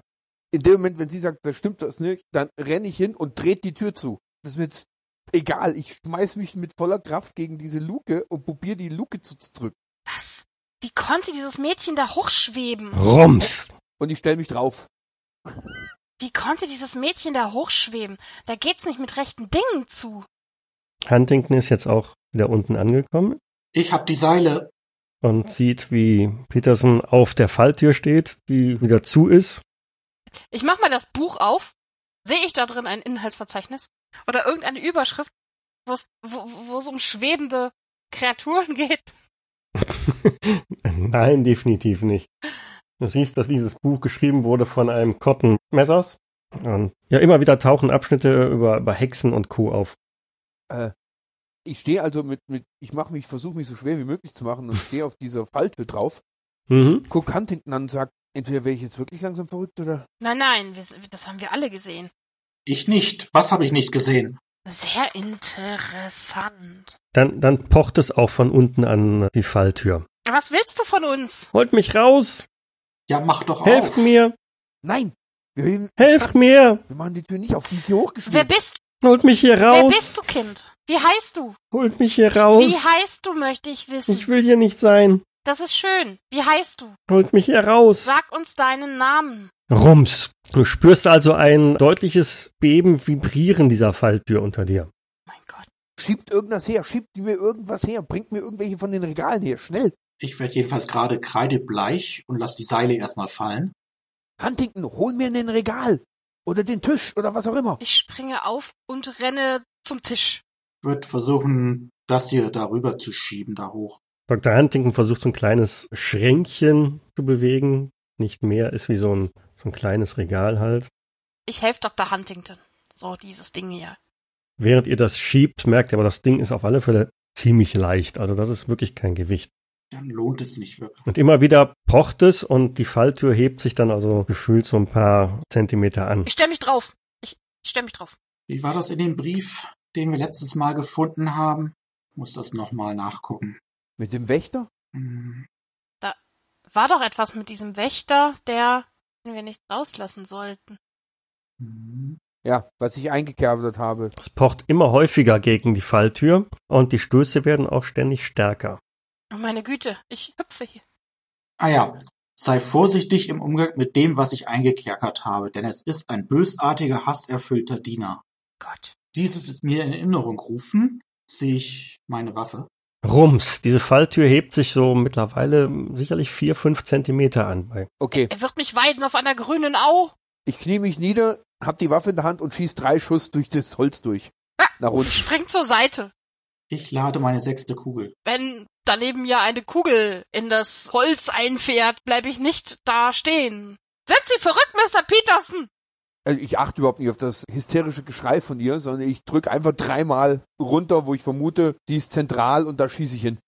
in dem Moment, wenn sie sagt, da stimmt das nicht, dann renne ich hin und dreht die Tür zu. Das ist mir jetzt egal. Ich schmeiß mich mit voller Kraft gegen diese Luke und probiere die Luke zuzudrücken. Was? Wie konnte dieses Mädchen da hochschweben? Rums! Und ich stelle mich drauf. Wie konnte dieses Mädchen da hochschweben? Da geht's nicht mit rechten Dingen zu. Huntington ist jetzt auch wieder unten angekommen Ich hab die Seile. und sieht, wie Peterson auf der Falltür steht, die wieder zu ist. Ich mach mal das Buch auf. Sehe ich da drin ein Inhaltsverzeichnis? Oder irgendeine Überschrift, wo es um schwebende Kreaturen geht? Nein, definitiv nicht. Du siehst, dass dieses Buch geschrieben wurde von einem Cotton Messers. Und ja, immer wieder tauchen Abschnitte über, über Hexen und Co. auf. Ich stehe also mit, mit ich mache mich, versuche mich so schwer wie möglich zu machen und stehe auf dieser Falltür drauf, Mhm. guck Huntington an und sag, entweder wäre ich jetzt wirklich langsam verrückt oder. Nein, nein, wir, das haben wir alle gesehen. Ich nicht. Was habe ich nicht gesehen? Sehr interessant. Dann, dann pocht es auch von unten an die Falltür. Was willst du von uns? Holt mich raus! Ja, mach doch Helft auf. mir! Nein! Wir, Helft mir! wir machen die Tür nicht auf, die ist hier Wer hochgeschwebt. bist, Holt mich hier wer raus! bist du, Kind? Wie heißt du? Holt mich hier raus! Wie heißt du, möchte ich wissen. Ich will hier nicht sein! das ist schön. Wie heißt du? Holt mich hier raus! Sag uns deinen Namen. Rums! Du spürst also ein deutliches Beben, Vibrieren dieser Falltür unter dir. Mein Gott. Schiebt irgendwas her, schiebt mir irgendwas her, bringt mir irgendwelche von den Regalen her, schnell. Ich werde jedenfalls gerade kreidebleich und lass die Seile erstmal fallen. Huntington, hol mir ein Regal. Oder den Tisch oder was auch immer. Ich springe auf und renne zum Tisch. Wird versuchen, das hier darüber zu schieben, da hoch. Dr. Huntington versucht so ein kleines Schränkchen zu bewegen. Nicht mehr, ist wie so ein, so ein kleines Regal halt. Ich helfe Dr. Huntington. So, dieses Ding hier. Während ihr das schiebt, merkt ihr aber, das Ding ist auf alle Fälle ziemlich leicht. Also das ist wirklich kein Gewicht. Dann lohnt es nicht wirklich. Und immer wieder pocht es und die Falltür hebt sich dann also gefühlt so ein paar Zentimeter an. Ich stell mich drauf. Ich, ich stell mich drauf. Wie war das in dem Brief, den wir letztes Mal gefunden haben? Muss das nochmal nachgucken. Mit dem Wächter? Hm, War doch etwas mit diesem Wächter, der, den wir nicht rauslassen sollten. hm. Ja, was ich eingekerbt habe. Es pocht immer häufiger gegen die Falltür und die Stöße werden auch ständig stärker. Oh meine Güte, ich hüpfe hier. Ah ja, sei vorsichtig im Umgang mit dem, was ich eingekerkert habe, denn es ist ein bösartiger, hasserfüllter Diener. Gott. Dieses ist mir in Erinnerung rufen, sehe ich meine Waffe. Rums, diese Falltür hebt sich so mittlerweile sicherlich vier, fünf Zentimeter an. Okay, Er wird mich weiden auf einer grünen Au. ich knie mich nieder, hab die Waffe in der Hand und schieß drei Schuss durch das Holz durch. Nach Ich unten. spring zur Seite. Ich lade meine sechste Kugel. Wenn daneben ja eine Kugel in das Holz einfährt, bleibe ich nicht da stehen. Sind Sie verrückt, Mr. Peterson? Also ich achte überhaupt nicht auf das hysterische Geschrei von ihr, sondern ich drück einfach dreimal runter, wo ich vermute, die ist zentral und da schieße ich hin.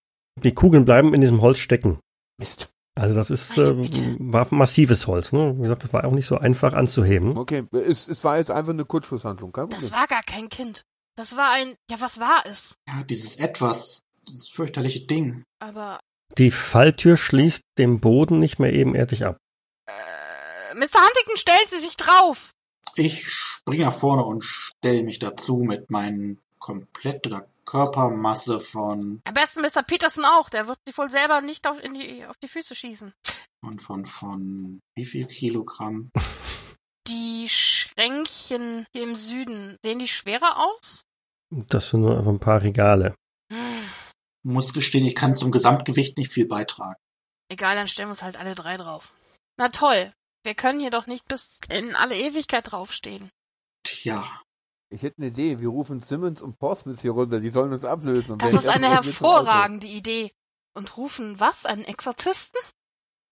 die Kugeln bleiben in diesem Holz stecken. Mist. Also das ist äh, war massives Holz. Ne? Wie gesagt, das war auch nicht so einfach anzuheben. Okay, es, es war jetzt einfach eine Kurzschlusshandlung, kein Das war gar kein Kind. Das war ein, ja, was war es? Ja, dieses Etwas, dieses fürchterliche Ding. Aber, Die Falltür schließt den Boden nicht mehr ebenerdig ab. äh, Mr. Huntington, stellen Sie sich drauf. Ich springe nach vorne und stelle mich dazu mit meinen komplett oder Körpermasse von, Am besten Mr. Peterson auch. Der wird sich wohl selber nicht auf, in die, auf die Füße schießen. von, von, von wie viel Kilogramm? Die Schränkchen hier im Süden, sehen die schwerer aus? Das sind nur einfach ein paar Regale. Hm. Muss gestehen, ich kann zum Gesamtgewicht nicht viel beitragen. Egal, dann stellen wir uns halt alle drei drauf. Na toll. Wir können hier doch nicht bis in alle Ewigkeit draufstehen. Tja, Ich hätte eine Idee. Wir rufen Simmons und Portsmouth hier runter. Die sollen uns ablösen. Und Das ist eine hervorragende Idee. Und rufen was? Einen Exorzisten?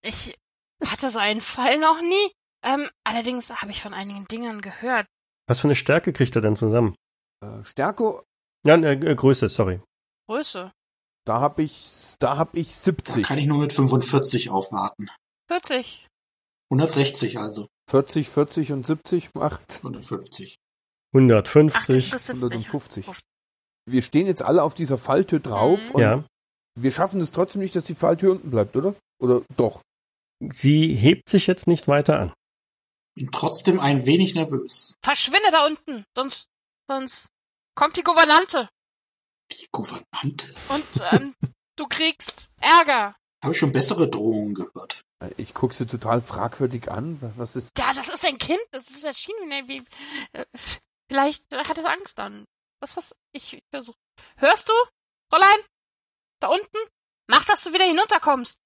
Ich hatte so einen Fall noch nie. Ähm, allerdings habe ich von einigen Dingern gehört. Was für eine Stärke kriegt er denn zusammen? Äh, Stärke, Ja, äh, Größe, sorry. Größe. da hab ich, da hab ich da 70. kann ich nur mit 45 aufwarten. 40. 160 also. 40, 40 und 70 macht 150. 80 150. bis 70. 150. Wir stehen jetzt alle auf dieser Falltür drauf Mhm. und Ja. wir schaffen es trotzdem nicht, dass die Falltür unten bleibt, oder? Oder doch? Sie hebt sich jetzt nicht weiter an. Bin trotzdem ein wenig nervös. Verschwinde da unten, sonst, sonst kommt die Gouvernante Die Gouvernante. und ähm, du kriegst Ärger. Habe ich schon bessere Drohungen gehört. Ich guck sie total fragwürdig an. Was- Was ist? Ja, das ist ein Kind, das ist erschienen wie, äh, vielleicht hat es Angst dann. Das was ich versuche. Hörst du, Fräulein? Da unten? Mach, dass du wieder hinunterkommst.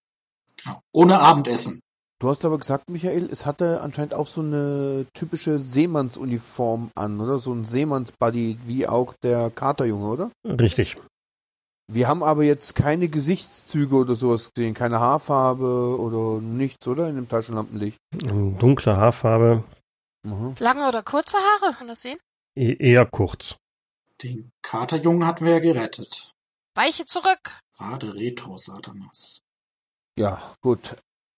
Genau. Ohne Abendessen. Du hast aber gesagt, Michael, es hatte anscheinend auch so eine typische Seemannsuniform an, oder? So ein Seemannsbuddy, wie auch der Katerjunge, oder? Richtig. Wir haben aber jetzt keine Gesichtszüge oder sowas gesehen, keine Haarfarbe oder nichts, oder? In dem Taschenlampenlicht. Ähm, Dunkle Haarfarbe, Mhm. Lange oder kurze Haare? Kann das sehen? e eher kurz. Den Katerjungen hatten wir ja gerettet. Weiche zurück. Wade Retro Satanas. Ja, gut.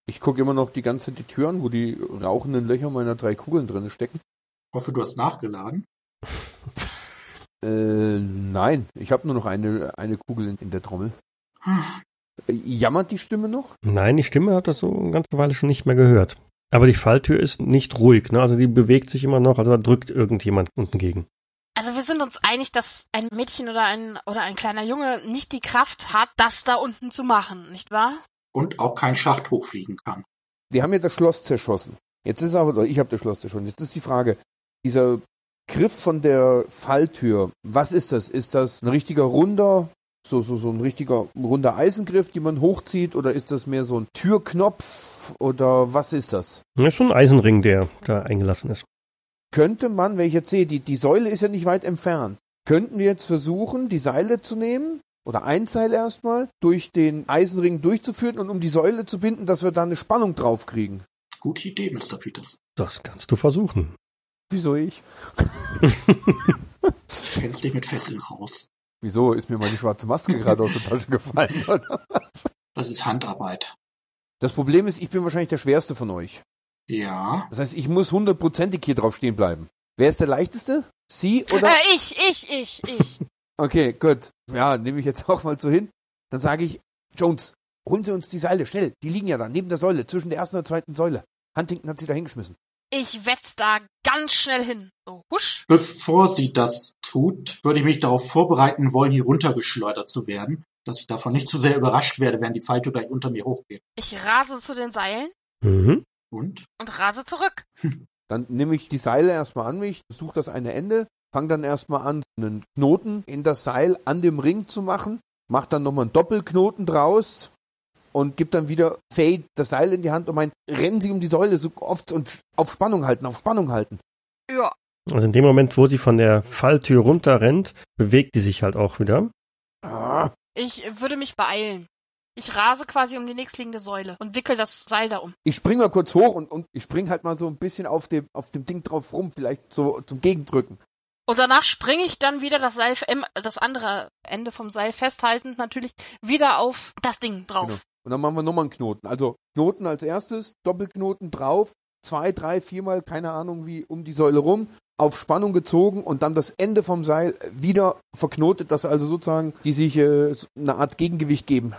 Ich gucke immer noch die ganze Zeit die Tür an, wo die rauchenden Löcher meiner drei Kugeln drin stecken. Hoffe, du hast nachgeladen. Äh, nein, ich habe nur noch eine, eine Kugel in, in der Trommel. Äh, jammert die Stimme noch? Nein, die Stimme hat das so eine ganze Weile schon nicht mehr gehört. Aber die Falltür ist nicht ruhig, ne? Also die bewegt sich immer noch, also da drückt irgendjemand unten gegen. Also wir sind uns einig, dass ein Mädchen oder ein oder ein kleiner Junge nicht die Kraft hat, das da unten zu machen, nicht wahr? Und auch kein Schacht hochfliegen kann. Wir haben ja das Schloss zerschossen. Jetzt ist aber, oder ich habe das Schloss zerschossen. Jetzt ist die Frage, dieser Griff von der Falltür, was ist das? Ist das ein richtiger runder, so, so, so ein richtiger runder Eisengriff, die man hochzieht, oder ist das mehr so ein Türknopf, oder was ist das? Das ist schon ein Eisenring, der da eingelassen ist. Könnte man, wenn ich jetzt sehe, die, die Säule ist ja nicht weit entfernt, könnten wir jetzt versuchen, die Seile zu nehmen, oder ein Seil erstmal, durch den Eisenring durchzuführen und um die Säule zu binden, dass wir da eine Spannung drauf kriegen? Gute Idee, Mr. Peters. Das kannst du versuchen. Wieso ich? Du kennst dich mit Fesseln aus. Wieso ist mir meine schwarze Maske gerade aus der Tasche gefallen? Oder? Das ist Handarbeit. Das Problem ist, ich bin wahrscheinlich der schwerste von euch. Ja. Das heißt, ich muss hundertprozentig hier drauf stehen bleiben. Wer ist der leichteste? Sie oder? Äh, ich, ich, ich, ich. Okay, gut. Ja, nehme ich jetzt auch mal so hin. Dann sage ich, Jones, holen Sie uns die Seile, schnell. Die liegen ja da, neben der Säule, zwischen der ersten und der zweiten Säule. Huntington hat sie da hingeschmissen. Ich wetz da ganz schnell hin. So, husch. Bevor sie das tut, würde ich mich darauf vorbereiten wollen, hier runtergeschleudert zu werden, dass ich davon nicht zu sehr überrascht werde, wenn die Falltür gleich unter mir hochgeht. Ich rase zu den Seilen Mhm. Und? und rase zurück. Dann nehme ich die Seile erstmal an mich, suche das eine Ende, fange dann erstmal an, einen Knoten in das Seil an dem Ring zu machen, mach dann nochmal einen Doppelknoten draus und gib dann wieder Fade das Seil in die Hand und mein, rennen Sie um die Säule so oft und auf Spannung halten, auf Spannung halten. Ja. Also in dem Moment, wo sie von der Falltür runterrennt, bewegt die sich halt auch wieder. Ah, Ich würde mich beeilen. Ich rase quasi um die nächstliegende Säule und wickel das Seil da um. ich spring mal kurz hoch und, und ich spring halt mal so ein bisschen auf dem, auf dem Ding drauf rum, vielleicht so zum Gegendrücken. Und danach springe ich dann wieder das Seil, ähm, das andere Ende vom Seil festhaltend natürlich wieder auf das Ding drauf. Genau. Und dann machen wir nochmal einen Knoten. Also Knoten als erstes, Doppelknoten drauf, zwei, drei, viermal, keine Ahnung wie, um die Säule rum, auf Spannung gezogen und dann das Ende vom Seil wieder verknotet, dass also sozusagen die sich äh, eine Art Gegengewicht geben.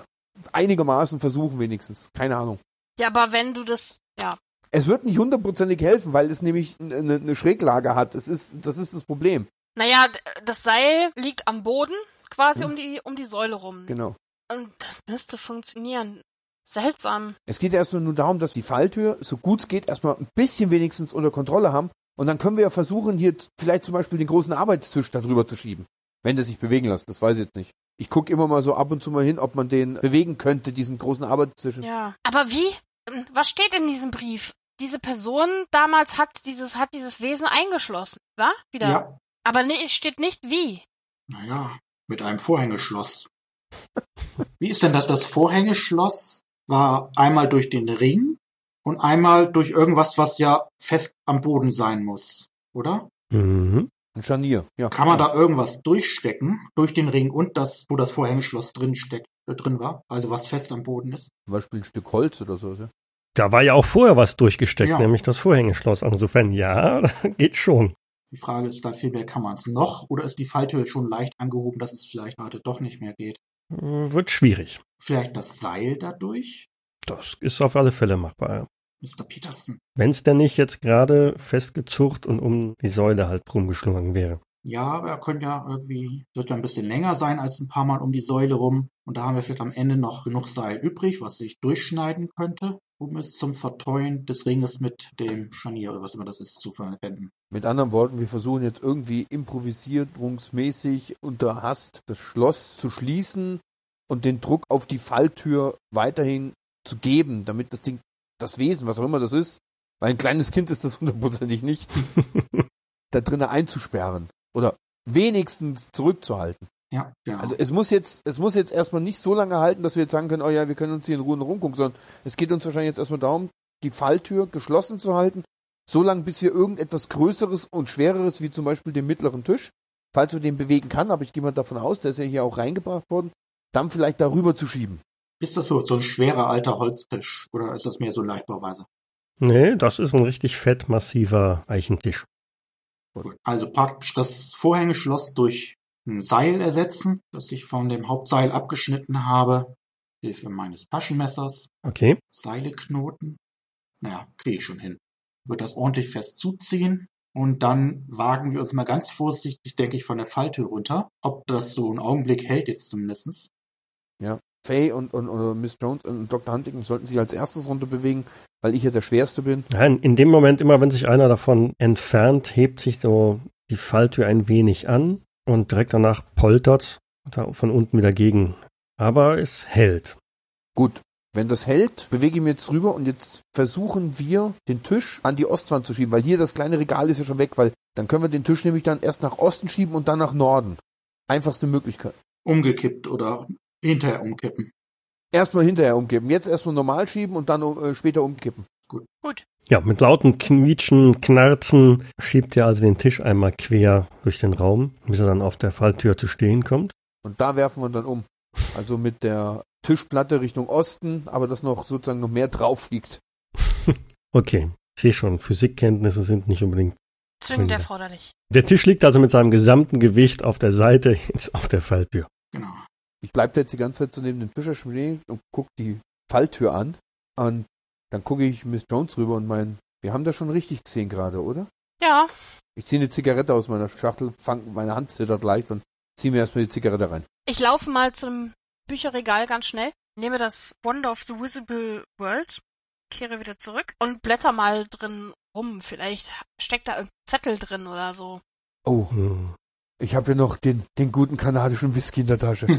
Einigermaßen versuchen wenigstens. Keine Ahnung. Ja, aber wenn du das, ja, Es wird nicht hundertprozentig helfen, weil es nämlich eine, eine Schräglage hat. Es ist, das ist das Problem. Naja, das Seil liegt am Boden quasi Hm. um die um die Säule rum. Genau. Und das müsste funktionieren. Seltsam. Es geht erstmal nur darum, dass die Falltür, so gut es geht, erstmal ein bisschen wenigstens unter Kontrolle haben. Und dann können wir ja versuchen, hier vielleicht zum Beispiel den großen Arbeitstisch da drüber zu schieben. Wenn der sich bewegen lässt, das weiß ich jetzt nicht. Ich gucke immer mal so ab und zu mal hin, ob man den bewegen könnte, diesen großen Arbeitstisch. Ja. Aber wie? Ähm, Was steht in diesem Brief? Diese Person damals hat dieses hat dieses Wesen eingeschlossen, wa? Wieder. Ja, Aber nee, es steht nicht wie. naja, mit einem Vorhängeschloss. Wie ist denn das? Das Vorhängeschloss war einmal durch den Ring und einmal durch irgendwas, was ja fest am Boden sein muss, oder? Mhm. Ein Scharnier. Ja. Kann man da irgendwas durchstecken, durch den Ring und das, wo das Vorhängeschloss drin steckt, äh, drin war? Also was fest am Boden ist? Zum Beispiel ein Stück Holz oder so. Ja? Da war ja auch vorher was durchgesteckt, Ja. nämlich das Vorhängeschloss. Insofern ja, geht schon. Die Frage ist dann vielmehr, kann man es noch oder ist die Falltür schon leicht angehoben, dass es vielleicht gerade doch nicht mehr geht? Wird schwierig. Vielleicht das Seil dadurch? Das ist auf alle Fälle machbar. Mr. Peterson. Wenn es denn nicht jetzt gerade festgezurrt und um die Säule halt rumgeschlungen wäre. Ja, aber er könnte ja irgendwie, wird ja ein bisschen länger sein als ein paar Mal um die Säule rum. Und da haben wir vielleicht am Ende noch genug Seil übrig, was sich durchschneiden könnte, um es zum Verteuen des Ringes mit dem Scharnier oder was immer das ist zu verwenden. Mit anderen Worten, wir versuchen jetzt irgendwie improvisierungsmäßig unter Hast das Schloss zu schließen und den Druck auf die Falltür weiterhin zu geben, damit das Ding, das Wesen, was auch immer das ist, weil ein kleines Kind ist das hundertprozentig nicht, da drinnen einzusperren oder wenigstens zurückzuhalten. Ja, genau. Also es muss jetzt, es muss jetzt erstmal nicht so lange halten, dass wir jetzt sagen können, oh ja, wir können uns hier in Ruhe rumgucken, sondern es geht uns wahrscheinlich jetzt erstmal darum, die Falltür geschlossen zu halten, so lange bis wir irgendetwas Größeres und Schwereres, wie zum Beispiel den mittleren Tisch, falls wir den bewegen kann, aber ich gehe mal davon aus, der ist ja hier auch reingebracht worden, dann vielleicht darüber zu schieben. ist das so, so ein schwerer alter Holztisch oder ist das mehr so Leichtbauweise? Nee, das ist ein richtig fett massiver Eichentisch. Gut. Also praktisch das Vorhängeschloss durch ein Seil ersetzen, das ich von dem Hauptseil abgeschnitten habe. Hilfe meines Taschenmessers. Okay. Seile knoten. Naja, kriege ich schon hin. Wird das ordentlich fest zuziehen. Und dann wagen wir uns mal ganz vorsichtig, denke ich, von der Falltür runter. Ob das so einen Augenblick hält jetzt zumindestens. Faye und, und, und Miss Jones und Dr. Huntington sollten sich als erstes runter bewegen, weil ich ja der Schwerste bin. Nein, in dem Moment, immer wenn sich einer davon entfernt, hebt sich so die Falltür ein wenig an und direkt danach poltert da von unten wieder gegen. Aber es hält. Gut, wenn das hält, bewege ich mich jetzt rüber und jetzt versuchen wir, den Tisch an die Ostwand zu schieben, weil hier das kleine Regal ist ja schon weg, weil dann können wir den Tisch nämlich dann erst nach Osten schieben und dann nach Norden. Einfachste Möglichkeit. Umgekippt oder hinterher umkippen. Erstmal hinterher umkippen. Jetzt erstmal normal schieben und dann äh, später umkippen. Gut. Ja, mit lauten Quietschen, Knarzen schiebt er also den Tisch einmal quer durch den Raum, bis er dann auf der Falltür zu stehen kommt. Und da werfen wir dann um. Also mit der Tischplatte Richtung Osten, aber dass noch sozusagen noch mehr drauf liegt. Okay, ich sehe schon, Physikkenntnisse sind nicht unbedingt. Zwingend erforderlich. Der Tisch liegt also mit seinem gesamten Gewicht auf der Seite jetzt auf der Falltür. Genau. Ich bleib da jetzt die ganze Zeit so neben dem Tisch stehen und guck die Falltür an. Und dann gucke ich Miss Jones rüber und mein, wir haben das schon richtig gesehen gerade, oder? Ja, Ich ziehe eine Zigarette aus meiner Schachtel, fang, meine Hand zittert leicht und ziehe mir erstmal die Zigarette rein. ich laufe mal zum Bücherregal ganz schnell, nehme das Wonder of the Visible World, kehre wieder zurück und blätter mal drin rum. Vielleicht steckt da irgendein Zettel drin oder so. Oh, Hm. Ich habe hier noch den, den guten kanadischen Whisky in der Tasche.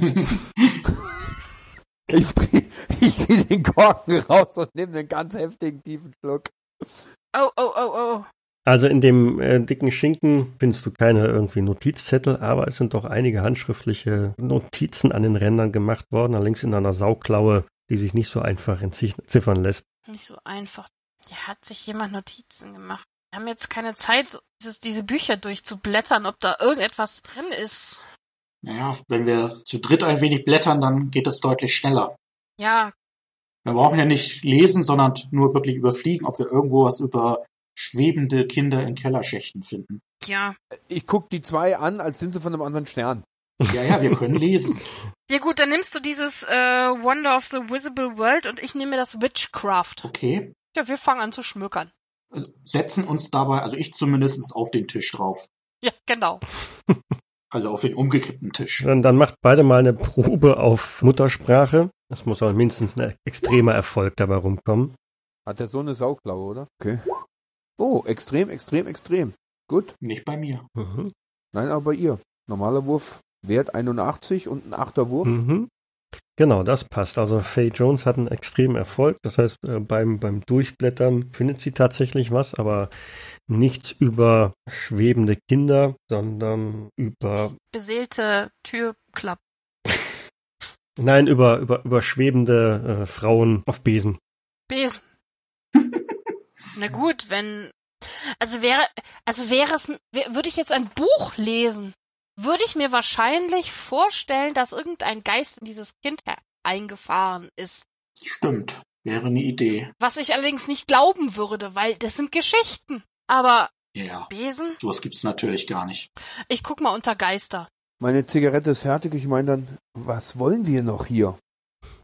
ich dreh, ich ziehe den Korken raus und nehme einen ganz heftigen tiefen Schluck. Oh, oh, oh, oh. Also in dem äh, dicken Schinken findest du keine irgendwie Notizzettel, aber es sind doch einige handschriftliche Notizen an den Rändern gemacht worden, allerdings in einer Sauklaue, die sich nicht so einfach entziffern lässt. Nicht so einfach. Hier hat sich jemand Notizen gemacht. Wir haben jetzt keine Zeit, dieses, diese Bücher durchzublättern, ob da irgendetwas drin ist. Naja, wenn wir zu dritt ein wenig blättern, dann geht es deutlich schneller. Ja, Wir brauchen ja nicht lesen, sondern nur wirklich überfliegen, ob wir irgendwo was über schwebende Kinder in Kellerschächten finden. ja. Ich guck die zwei an, als sind sie von einem anderen Stern. Ja, ja, wir können lesen. Ja gut, dann nimmst du dieses äh, Wonder of the Visible World und ich nehme das Witchcraft. Okay. Ja, wir fangen an zu schmökern. Setzen uns dabei, also ich zumindest, auf den Tisch drauf. Ja, genau. Also auf den umgekippten Tisch. Dann, dann macht beide mal eine Probe auf Muttersprache. Das muss auch mindestens ein extremer Erfolg dabei rumkommen. Hat der so eine Sauklaue, oder? Okay. Oh, extrem, extrem, extrem. Gut. Nicht bei mir. Mhm. Nein, aber bei ihr. Normaler Wurf Wert 81 und ein achter Wurf. Mhm. Genau, das passt. Also Faye Jones hat einen extremen Erfolg. Das heißt, äh, beim, beim Durchblättern findet sie tatsächlich was, aber nichts über schwebende Kinder, sondern über, Beseelte Türklappe. nein, über, über, über schwebende äh, Frauen auf Besen. Besen. Na gut, wenn. Also wäre, also wäre es, würde ich jetzt ein Buch lesen, würde ich mir wahrscheinlich vorstellen, dass irgendein Geist in dieses Kind eingefahren ist. Stimmt. Wäre eine Idee. Was ich allerdings nicht glauben würde, weil das sind Geschichten. Aber Ja. Besen? Sowas gibt's natürlich gar nicht. Ich guck mal unter Geister. Meine Zigarette ist fertig. Ich meine dann, was wollen wir noch hier?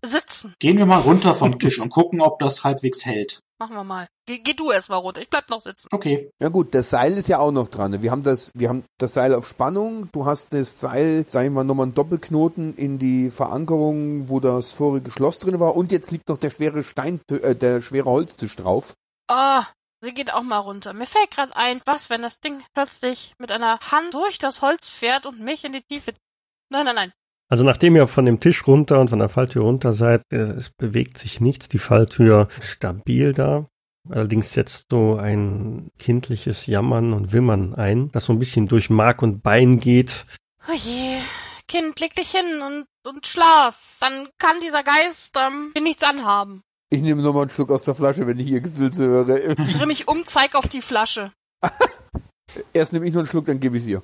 Sitzen. Gehen wir mal runter vom Tisch und gucken, ob das halbwegs hält. Machen wir mal. Geh, geh du erst mal runter. Ich bleib noch sitzen. Okay. Ja gut, das Seil ist ja auch noch dran. Wir haben das, wir haben das Seil auf Spannung. Du hast das Seil, sag ich mal, nochmal einen Doppelknoten in die Verankerung, wo das vorige Schloss drin war. Und jetzt liegt noch der schwere Stein, äh, der schwere Holztisch drauf. Ah, sie geht auch mal runter. Mir fällt gerade ein, was, wenn das Ding plötzlich mit einer Hand durch das Holz fährt und mich in die Tiefe. Nein, nein, nein. Also nachdem ihr von dem Tisch runter und von der Falltür runter seid, äh, es bewegt sich nichts. Die Falltür ist stabil da. Allerdings setzt so ein kindliches Jammern und Wimmern ein, das so ein bisschen durch Mark und Bein geht. Oh je. Kind, leg dich hin und, und schlaf. Dann kann dieser Geist ähm, dir nichts anhaben. Ich nehme nochmal einen Schluck aus der Flasche, wenn ich ihr Gesülze höre. Ich drehe mich um, zeig auf die Flasche. Erst nehme ich noch einen Schluck, dann gebe ich ihr.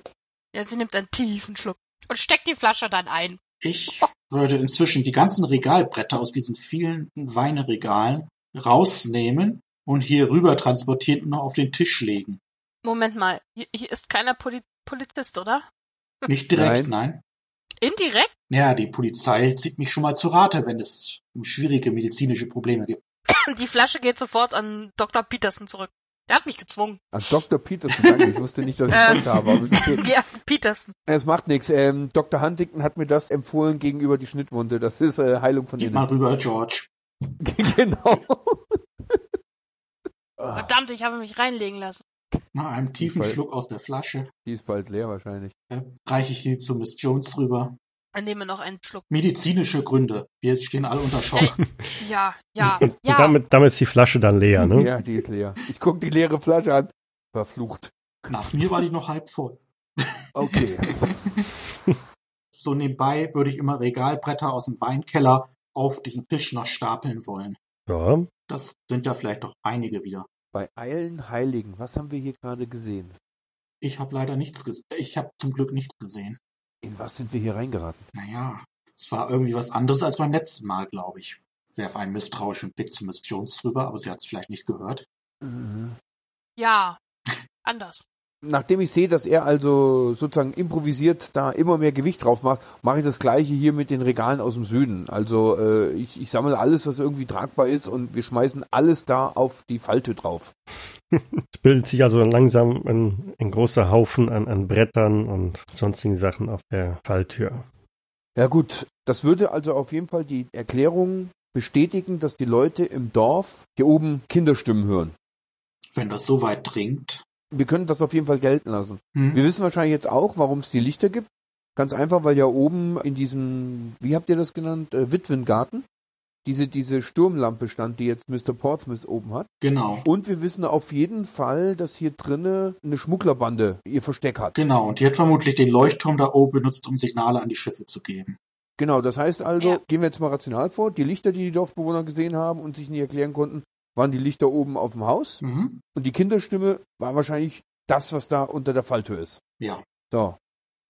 Ja, sie nimmt einen tiefen Schluck und steckt die Flasche dann ein. Ich würde inzwischen die ganzen Regalbretter aus diesen vielen Weineregalen rausnehmen und hier rüber transportieren und noch auf den Tisch legen. Moment mal, hier, hier ist keiner Poli Polizist, oder? Nicht direkt, nein. Indirekt? Naja, die Polizei zieht mich schon mal zu Rate, wenn es schwierige medizinische Probleme gibt. Die Flasche geht sofort an Dr. Peterson zurück. Der hat mich gezwungen. An Dr. Peterson, danke. Ich wusste nicht, dass ich Ähm. Habe. Aber ist okay. Ja, Peterson. Es macht nichts. Ähm, Dr. Huntington hat mir das empfohlen gegenüber die Schnittwunde. Das ist äh, Heilung von Geht mal innen. rüber, George. genau. Verdammt, ich habe mich reinlegen lassen. Nach einem tiefen Weil- Schluck aus der Flasche die ist bald leer wahrscheinlich. äh, reiche ich sie zu Miss Jones rüber. Dann nehme noch einen Schluck. Medizinische Gründe. Wir stehen alle unter Schock. Ja, ja, Und ja. damit, damit ist die Flasche dann leer, ne? Ja, die ist leer. Ich guck die leere Flasche an. Verflucht. Nach mir war die noch halb voll. Okay. So nebenbei würde ich immer Regalbretter aus dem Weinkeller auf diesen Tisch noch stapeln wollen. Ja. Das sind ja vielleicht doch einige wieder. Bei Eilen Heiligen, was haben wir hier gerade gesehen? Ich habe leider nichts gesehen. Ich habe zum Glück nichts gesehen. In was sind wir hier reingeraten? Naja, es war irgendwie was anderes als beim letzten Mal, glaube ich. Werf einen misstrauischen Blick zu Miss Jones drüber, aber sie hat es vielleicht nicht gehört. Mhm. Ja, anders. Nachdem ich sehe, dass er also sozusagen improvisiert da immer mehr Gewicht drauf macht, mache ich das gleiche hier mit den Regalen aus dem Süden. Also äh, ich, ich sammle alles, was irgendwie tragbar ist und wir schmeißen alles da auf die Falte drauf. Es bildet sich also langsam ein, ein großer Haufen an, an Brettern und sonstigen Sachen auf der Falltür. Ja gut, das würde also auf jeden Fall die Erklärung bestätigen, dass die Leute im Dorf hier oben Kinderstimmen hören. Wenn das so weit dringt. Wir können das auf jeden Fall gelten lassen. Hm? Wir wissen wahrscheinlich jetzt auch, warum es die Lichter gibt. Ganz einfach, weil ja oben in diesem, wie habt ihr das genannt, äh, Witwengarten, diese, diese Sturmlampe stand, die jetzt Mr. Portsmouth oben hat. Genau. Und wir wissen auf jeden Fall, dass hier drinne eine Schmugglerbande ihr Versteck hat. Genau, und die hat vermutlich den Leuchtturm da oben benutzt, um Signale an die Schiffe zu geben. Genau, das heißt also, Ja. gehen wir jetzt mal rational vor, die Lichter, die die Dorfbewohner gesehen haben und sich nicht erklären konnten, waren die Lichter oben auf dem Haus. Mhm. Und die Kinderstimme war wahrscheinlich das, was da unter der Falltür ist. Ja. So.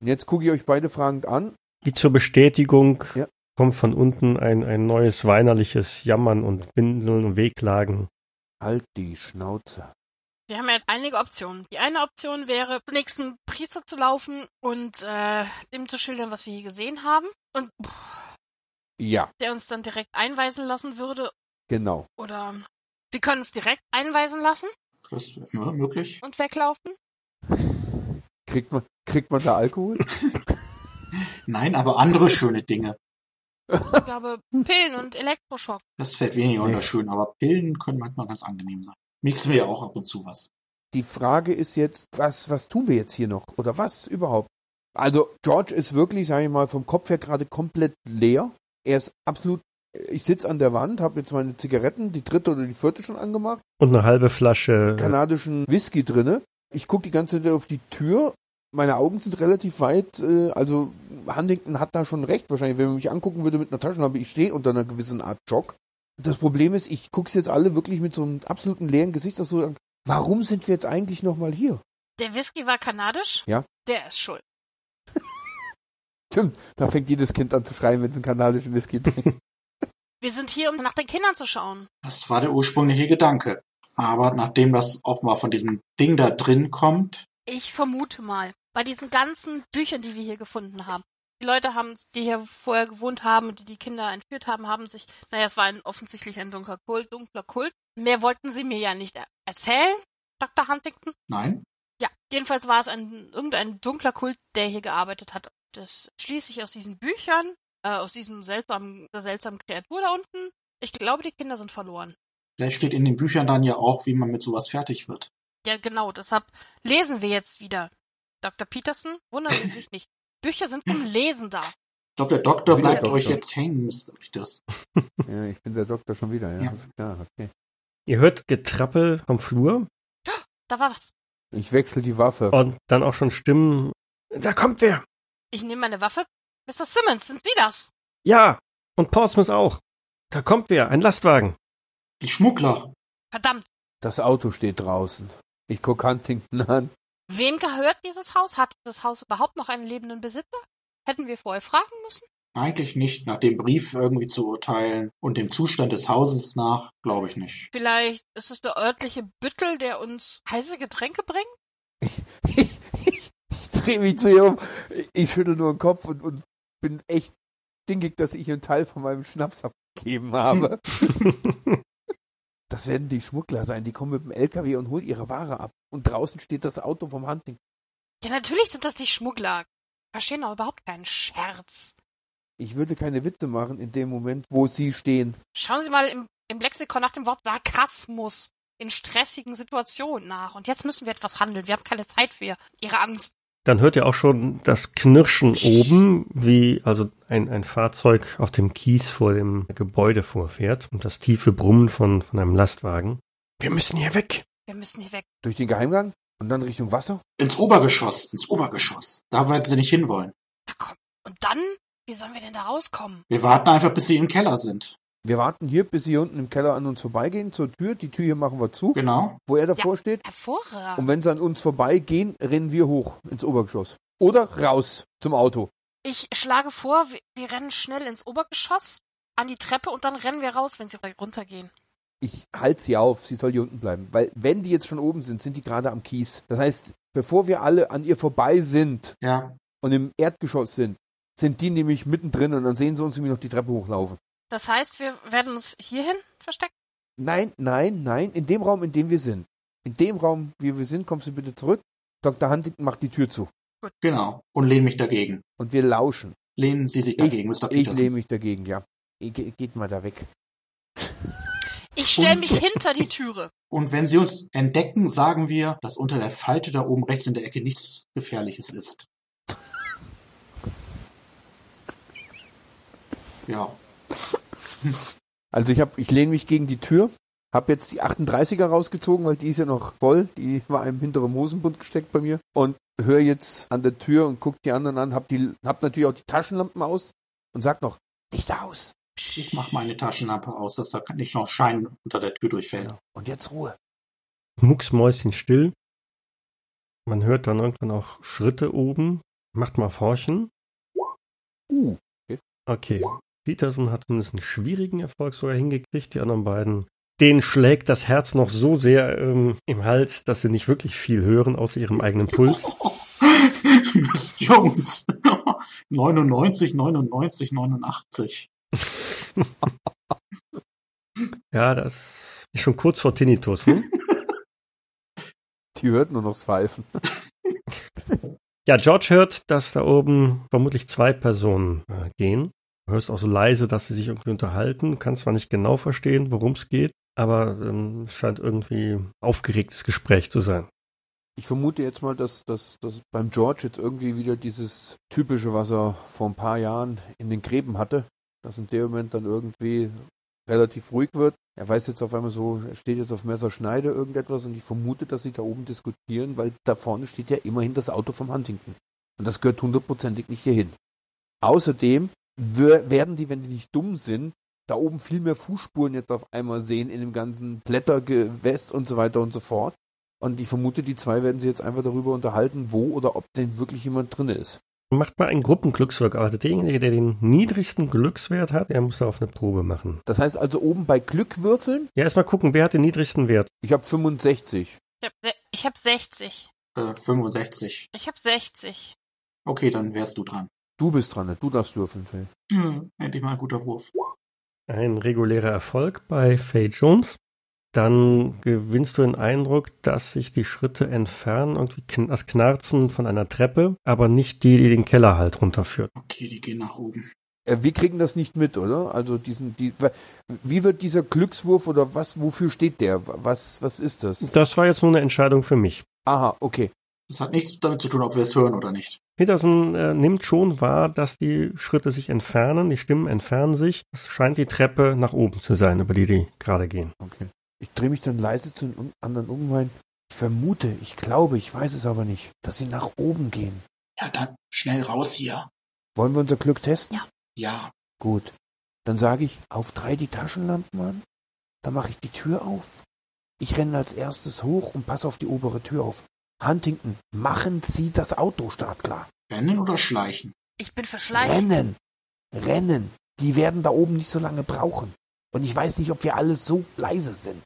Und jetzt gucke ich euch beide fragend an. Wie zur Bestätigung Ja. kommt von unten ein, ein neues weinerliches Jammern und Windeln und Wehklagen. Halt die Schnauze. Wir haben ja einige Optionen. Die eine Option wäre, zum nächsten Priester zu laufen und äh, dem zu schildern, was wir hier gesehen haben. Und pff, Ja, der uns dann direkt einweisen lassen würde. genau. Oder wir können uns direkt einweisen lassen Das wäre möglich. und weglaufen. Kriegt man, kriegt man da Alkohol? Nein, aber andere schöne Dinge. Ich glaube, Pillen und Elektroschock. Das fällt weniger Nee. unter schön, aber Pillen können manchmal ganz angenehm sein. Mixen wir ja auch ab und zu was. Die Frage ist jetzt, was, was tun wir jetzt hier noch? Oder was überhaupt? Also, George ist wirklich, sage ich mal, vom Kopf her gerade komplett leer. Er ist absolut, ich sitze an der Wand, habe jetzt meine Zigaretten, die dritte oder die vierte schon angemacht, Und eine halbe Flasche. kanadischen Whisky drinne. Ich gucke die ganze Zeit auf die Tür. Meine Augen sind relativ weit, äh, also Huntington hat da schon recht. Wahrscheinlich, wenn man mich angucken würde mit einer Taschenlampe, ich stehe unter einer gewissen Art Schock. Das Problem ist, ich gucke jetzt alle wirklich mit so einem absoluten leeren Gesicht, das so, warum sind wir jetzt eigentlich nochmal hier? Der Whisky war kanadisch? Ja. Der ist schuld. Stimmt, da fängt jedes Kind an zu schreien, wenn es einen kanadischen Whisky trinkt. Wir sind hier, um nach den Kindern zu schauen. Das war der ursprüngliche Gedanke. Aber nachdem das offenbar von diesem Ding da drin kommt, Ich vermute mal, bei diesen ganzen Büchern, die wir hier gefunden haben. Die Leute haben, die hier vorher gewohnt haben und die die Kinder entführt haben, haben sich, naja, es war ein, offensichtlich ein dunkler Kult, dunkler Kult. Mehr wollten sie mir ja nicht er erzählen, Dr. Huntington. nein, Ja, jedenfalls war es ein, irgendein dunkler Kult, der hier gearbeitet hat. Das schließe ich aus diesen Büchern, äh, aus diesem seltsamen, der seltsamen Kreatur da unten. Ich glaube, die Kinder sind verloren. vielleicht steht in den Büchern dann ja auch, wie man mit sowas fertig wird. Ja, genau, deshalb lesen wir jetzt wieder. Dr. Peterson, wundern Sie sich nicht. Bücher sind zum Lesen da. Ich glaube, der Doktor Wieder bleibt Doktor. euch jetzt hängen, Mr. Peters. ja, ich bin der Doktor schon wieder, ja. Ja. Ist klar, okay. Ihr hört Getrappel vom Flur Da war was. Ich wechsle die Waffe. und dann auch schon Stimmen. Da kommt wer! Ich nehme meine Waffe. Mr. Simmons, sind Sie das? Ja! Und Portsmouth auch. Da kommt wer, ein Lastwagen. Die Schmuggler. Verdammt. Das Auto steht draußen. Ich guck Huntington an. Wem gehört dieses Haus? Hat dieses Haus überhaupt noch einen lebenden Besitzer? Hätten wir vorher fragen müssen? Eigentlich nicht. Nach dem Brief irgendwie zu urteilen und dem Zustand des Hauses nach, glaube ich nicht. Vielleicht ist es der örtliche Büttel, der uns heiße Getränke bringt? Ich, ich, ich drehe mich zu ihr um. Ich schüttel nur den Kopf und, und bin echt stinkig, dass ich einen Teil von meinem Schnaps abgegeben habe. Das werden die Schmuggler sein. Die kommen mit dem LKW und holen ihre Ware ab. Und draußen steht das Auto vom Hunting. Ja, natürlich sind das die Schmuggler. Verstehen doch überhaupt keinen Scherz. Ich würde keine Witze machen in dem Moment, wo sie stehen. Schauen Sie mal im, im Lexikon nach dem Wort Sarkasmus in stressigen Situationen nach. Und jetzt müssen wir etwas handeln. Wir haben keine Zeit für Ihre Angst. Dann hört ihr auch schon das Knirschen oben, wie also ein, ein Fahrzeug auf dem Kies vor dem Gebäude vorfährt und das tiefe Brummen von, von einem Lastwagen. Wir müssen hier weg. Wir müssen hier weg. Durch den Geheimgang und dann Richtung Wasser. Ins Obergeschoss, ins Obergeschoss. Da werden sie nicht hinwollen. Na komm. Und dann? Wie sollen wir denn da rauskommen? Wir warten einfach, bis sie im Keller sind. Wir warten hier, bis sie hier unten im Keller an uns vorbeigehen zur Tür. Die Tür hier machen wir zu, Genau. wo er davor steht. Hervorragend. Und wenn sie an uns vorbeigehen, rennen wir hoch ins Obergeschoss. Oder raus zum Auto. Ich schlage vor, wir, wir rennen schnell ins Obergeschoss, an die Treppe und dann rennen wir raus, wenn sie runtergehen. Ich halte sie auf, sie soll hier unten bleiben. Weil wenn die jetzt schon oben sind, sind die gerade am Kies. Das heißt, bevor wir alle an ihr vorbei sind Ja. und im Erdgeschoss sind, sind die nämlich mittendrin und dann sehen sie uns nämlich noch die Treppe hochlaufen. Das heißt, wir werden uns hierhin verstecken? Nein, nein, nein, in dem Raum, in dem wir sind. In dem Raum, wie wir sind, kommst du bitte zurück. Dr. Huntington macht die Tür zu. Genau. Und lehnen mich dagegen. Und wir lauschen. Lehnen Sie sich Ich, dagegen, Mr. ich Peterson. lehne mich dagegen, ja. Ge geht mal da weg. Ich stelle mich hinter die Türe. Und wenn Sie uns entdecken, sagen wir, dass unter der Falte da oben rechts in der Ecke nichts Gefährliches ist. Ja. Also ich hab, ich lehne mich gegen die Tür, hab jetzt die 38er rausgezogen, weil die ist ja noch voll. Die war im hinteren Hosenbund gesteckt bei mir und höre jetzt an der Tür und guck die anderen an, hab die, hab natürlich auch die Taschenlampen aus und sag noch, Licht aus. Ich mach meine Taschenlampe aus, dass da nicht noch Schein unter der Tür durchfällt. Und jetzt Ruhe. Mucksmäuschen still. Man hört dann irgendwann auch Schritte oben. Macht mal Forchen. Uh, Okay. Peterson hat zumindest einen schwierigen Erfolg sogar hingekriegt. Die anderen beiden, denen schlägt das Herz noch so sehr ähm, im Hals, dass sie nicht wirklich viel hören, außer ihrem eigenen Puls. Miss Jones. 99, 99, 89. Ja, das ist schon kurz vor Tinnitus. Ne? die hört nur noch Pfeifen. Ja, George hört, dass da oben vermutlich zwei Personen äh, gehen. Hörst auch so leise, dass sie sich irgendwie unterhalten. Kannst zwar nicht genau verstehen, worum es geht, aber ähm, es scheint irgendwie aufgeregtes Gespräch zu sein. Ich vermute jetzt mal, dass, dass, dass beim George jetzt irgendwie wieder dieses typische, was er vor ein paar Jahren in den Gräben hatte, dass in dem Moment dann irgendwie relativ ruhig wird. Er weiß jetzt auf einmal so, er steht jetzt auf Messerschneide irgendetwas und ich vermute, dass sie da oben diskutieren, weil da vorne steht ja immerhin das Auto vom Huntington. Und das gehört hundertprozentig nicht hierhin. Außerdem werden die, wenn die nicht dumm sind, da oben viel mehr Fußspuren jetzt auf einmal sehen in dem ganzen Blättergewässt und so weiter und so fort. Und ich vermute, die zwei werden sich jetzt einfach darüber unterhalten, wo oder ob denn wirklich jemand drin ist. Macht mal einen Gruppenglückswert. Also derjenige, der den niedrigsten Glückswert hat, der muss da auf eine Probe machen. Das heißt also oben bei Glück würfeln? Ja, erstmal gucken, wer hat den niedrigsten Wert. Ich habe 65. Ich habe ich hab 60. Äh, 65. Ich habe 60. Okay, dann wärst du dran. Du bist dran, ne? du darfst würfeln, Phil. Hm, endlich mal ein guter Wurf. Ein regulärer Erfolg bei Faye Jones dann gewinnst du den Eindruck, dass sich die Schritte entfernen, irgendwie das Knarzen von einer Treppe, aber nicht die, die den Keller halt runterführt. Okay, die gehen nach oben. Äh, wir kriegen das nicht mit, oder? Also diesen, die, wie wird dieser Glückswurf oder was, wofür steht der? Was, was ist das? Das war jetzt nur eine Entscheidung für mich. Aha, okay. Das hat nichts damit zu tun, ob wir es hören oder nicht. Peterson äh, nimmt schon wahr, dass die Schritte sich entfernen, die Stimmen entfernen sich. Es scheint die Treppe nach oben zu sein, über die die gerade gehen. Okay. Ich drehe mich dann leise zu den anderen um, mein, ich vermute, ich glaube, ich weiß es aber nicht, dass sie nach oben gehen. Ja, dann schnell raus hier. Wollen wir unser Glück testen? Ja. Ja. Gut. Dann sage ich, auf drei die Taschenlampen an. Dann mache ich die Tür auf. Ich renne als erstes hoch und passe auf die obere Tür auf. Huntington, machen Sie das Auto startklar. Rennen oder schleichen? Ich bin für Schleichen. Rennen. Rennen. Die werden da oben nicht so lange brauchen. Und ich weiß nicht, ob wir alle so leise sind.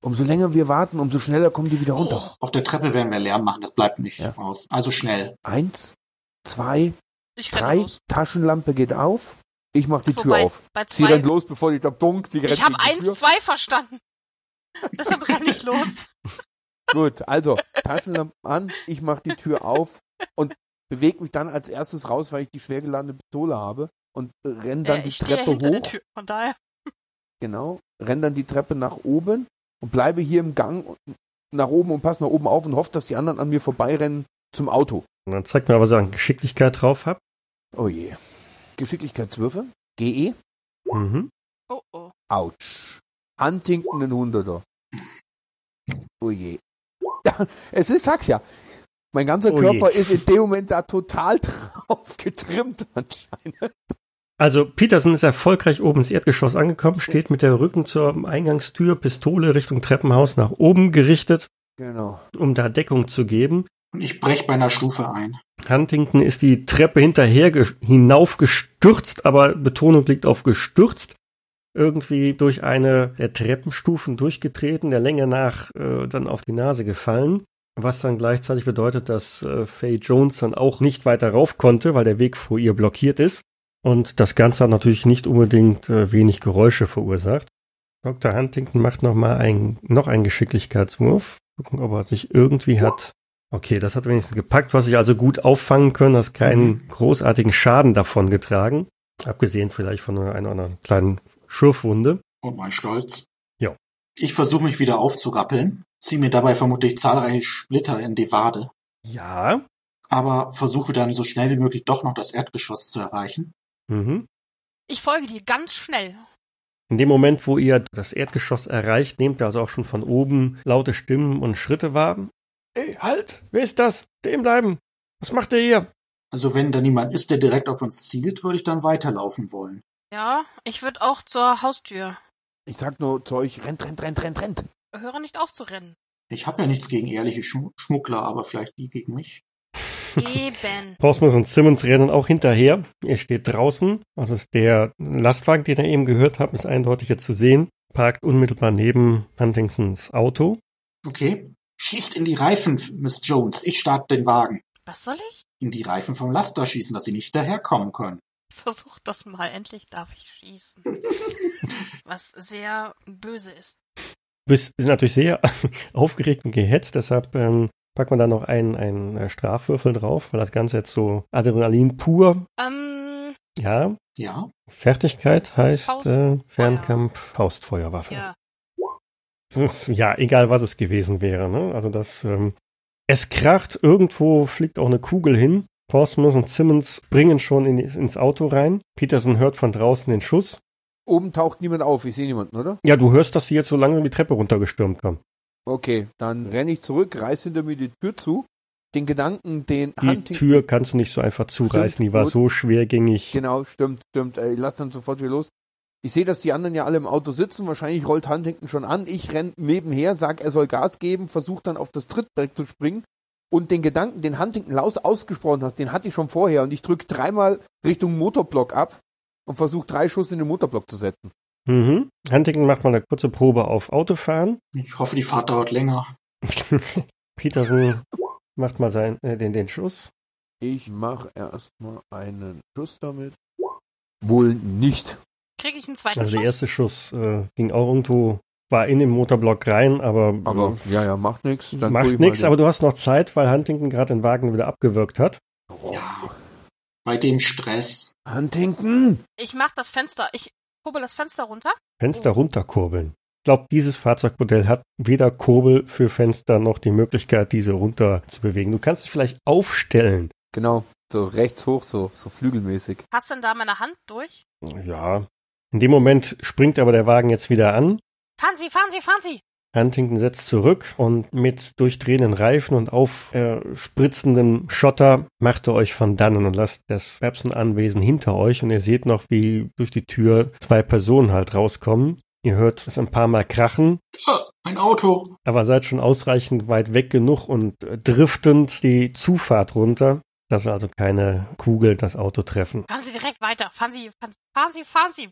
Umso länger wir warten, umso schneller kommen die wieder runter. Oh, auf der Treppe werden wir Lärm machen, das bleibt nicht ja. aus. Also schnell. Eins, zwei, drei, Taschenlampe geht auf. Ich mach die so, Tür bei, auf. Bei sie rennt los, bevor die da dunk, sie rennt Ich habe eins, Tür. zwei verstanden. Deshalb renne ich los. Gut, also Taschenlampe an, ich mach die Tür auf und bewege mich dann als erstes raus, weil ich die schwer geladene Pistole habe und renne dann ja, die Treppe hoch. Tür, von daher. Genau. Renn dann die Treppe nach oben und bleibe hier im Gang nach oben und passe nach oben auf und hoffe, dass die anderen an mir vorbeirennen zum Auto. Und dann zeigt mir, was ihr an Geschicklichkeit drauf habt. Oh je. Geschicklichkeitswürfe. GE. Mhm. Oh oh. Autsch. Huntington ein Hunderter. Oh je. Ja, es ist, sag's ja. Mein ganzer oh Körper je. ist in dem Moment da total drauf getrimmt anscheinend. Also Peterson ist erfolgreich oben ins Erdgeschoss angekommen, steht mit der Rücken zur Eingangstür, Pistole Richtung Treppenhaus nach oben gerichtet, genau. um da Deckung zu geben. Und ich brech bei einer Stufe ein. Huntington ist die Treppe hinterher hinaufgestürzt, aber Betonung liegt auf gestürzt. Irgendwie durch eine der Treppenstufen durchgetreten, der Länge nach äh, dann auf die Nase gefallen. Was dann gleichzeitig bedeutet, dass äh, Faye Jones dann auch nicht weiter rauf konnte, weil der Weg vor ihr blockiert ist. Und das Ganze hat natürlich nicht unbedingt äh, wenig Geräusche verursacht. Dr. Huntington macht noch mal ein, noch einen Geschicklichkeitswurf. Gucken, ob er sich irgendwie hat. Okay, das hat wenigstens gepackt, was ich also gut auffangen können, hast keinen großartigen Schaden davon getragen. Abgesehen vielleicht von einer, einer, einer kleinen Schürfwunde. Und mein Stolz. Ja. Ich versuche mich wieder aufzurappeln, ziehe mir dabei vermutlich zahlreiche Splitter in die Wade. Ja. Aber versuche dann so schnell wie möglich doch noch das Erdgeschoss zu erreichen. Mhm. Ich folge dir ganz schnell. In dem Moment, wo ihr das Erdgeschoss erreicht, nehmt ihr also auch schon von oben laute Stimmen und Schritte wahr. Ey, halt! Wer ist das? Stehen bleiben! Was macht ihr hier? Also wenn da niemand ist, der direkt auf uns zielt, würde ich dann weiterlaufen wollen. Ja, ich würde auch zur Haustür. Ich sag nur zu euch, rennt, rennt, rennt, rennt, rennt. Höre nicht auf zu rennen. Ich habe ja nichts gegen ehrliche Schmuggler, aber vielleicht die gegen mich. Eben. Rosmus und Simmons rennen auch hinterher. Er steht draußen. Also ist der Lastwagen, den er eben gehört hat, ist eindeutig jetzt zu sehen. Parkt unmittelbar neben Huntingtons Auto. Okay. Schießt in die Reifen, Miss Jones. Ich starte den Wagen. Was soll ich? In die Reifen vom Laster schießen, dass sie nicht daherkommen können. Versuch das mal. Endlich darf ich schießen. Was sehr böse ist. Du bist, sind natürlich sehr aufgeregt und gehetzt, deshalb ähm, Packt man da noch einen, einen äh, Strafwürfel drauf, weil das Ganze jetzt so Adrenalin pur. Ähm, Ja, Ja. Fertigkeit heißt Faustfeuer. äh, Fernkampf, Faustfeuerwaffe. ja. Ja, egal was es gewesen wäre. Ne? Also das, ähm, es kracht, irgendwo fliegt auch eine Kugel hin. Portsmouth und Simmons springen schon in, ins Auto rein. Peterson hört von draußen den Schuss. Oben taucht niemand auf, ich sehe niemanden, oder? Ja, du hörst, dass die jetzt so langsam die Treppe runtergestürmt kommen. Okay, dann renne ich zurück, reiß hinter mir die Tür zu. Den Gedanken, den Die Huntington. Tür kannst du nicht so einfach zureißen, die war gut. so schwergängig. Genau, stimmt, stimmt. Ich lass dann sofort wieder los. Ich sehe, dass die anderen ja alle im Auto sitzen. Wahrscheinlich rollt Huntington schon an. Ich renn nebenher, sag, er soll Gas geben, versuche dann auf das Trittbrett zu springen. Und den Gedanken, den Huntington laus ausgesprochen hat, den hatte ich schon vorher. Und ich drücke dreimal Richtung Motorblock ab und versuche drei Schuss in den Motorblock zu setzen. Mhm. Huntington macht mal eine kurze Probe auf Autofahren. Ich hoffe, die Fahrt dauert länger. Peterson macht mal sein, äh, den, den Schuss. Ich mache erstmal einen Schuss damit. Wohl nicht. Kriege ich einen zweiten Also der Schuss? erste Schuss äh, ging auch irgendwo, war in den Motorblock rein, aber, Aber ja, ja, macht nichts. äh, macht nichts. Aber du hast noch Zeit, weil Huntington gerade den Wagen wieder abgewürgt hat. Ja. Bei dem Stress. Huntington! Ich mach das Fenster. Ich kurbel das Fenster runter. Fenster runterkurbeln. Ich glaube, dieses Fahrzeugmodell hat weder Kurbel für Fenster noch die Möglichkeit, diese runter zu bewegen. Du kannst sie vielleicht aufstellen. Genau, so rechts hoch, so, so flügelmäßig. Passt denn da meine Hand durch? Ja. In dem Moment springt aber der Wagen jetzt wieder an. Fahren Sie, fahren Sie, fahren Sie! Huntington setzt zurück und mit durchdrehenden Reifen und aufspritzendem Schotter macht er euch von dannen und lasst das Babson-Anwesen hinter euch und ihr seht noch, wie durch die Tür zwei Personen halt rauskommen. Ihr hört es ein paar Mal krachen, Ah, ein Auto. aber seid schon ausreichend weit weg genug und äh, driftend die Zufahrt runter, dass also keine Kugel das Auto treffen. Fahren Sie direkt weiter. Fahren Sie, fahren Sie, fahren Sie, fahren Sie.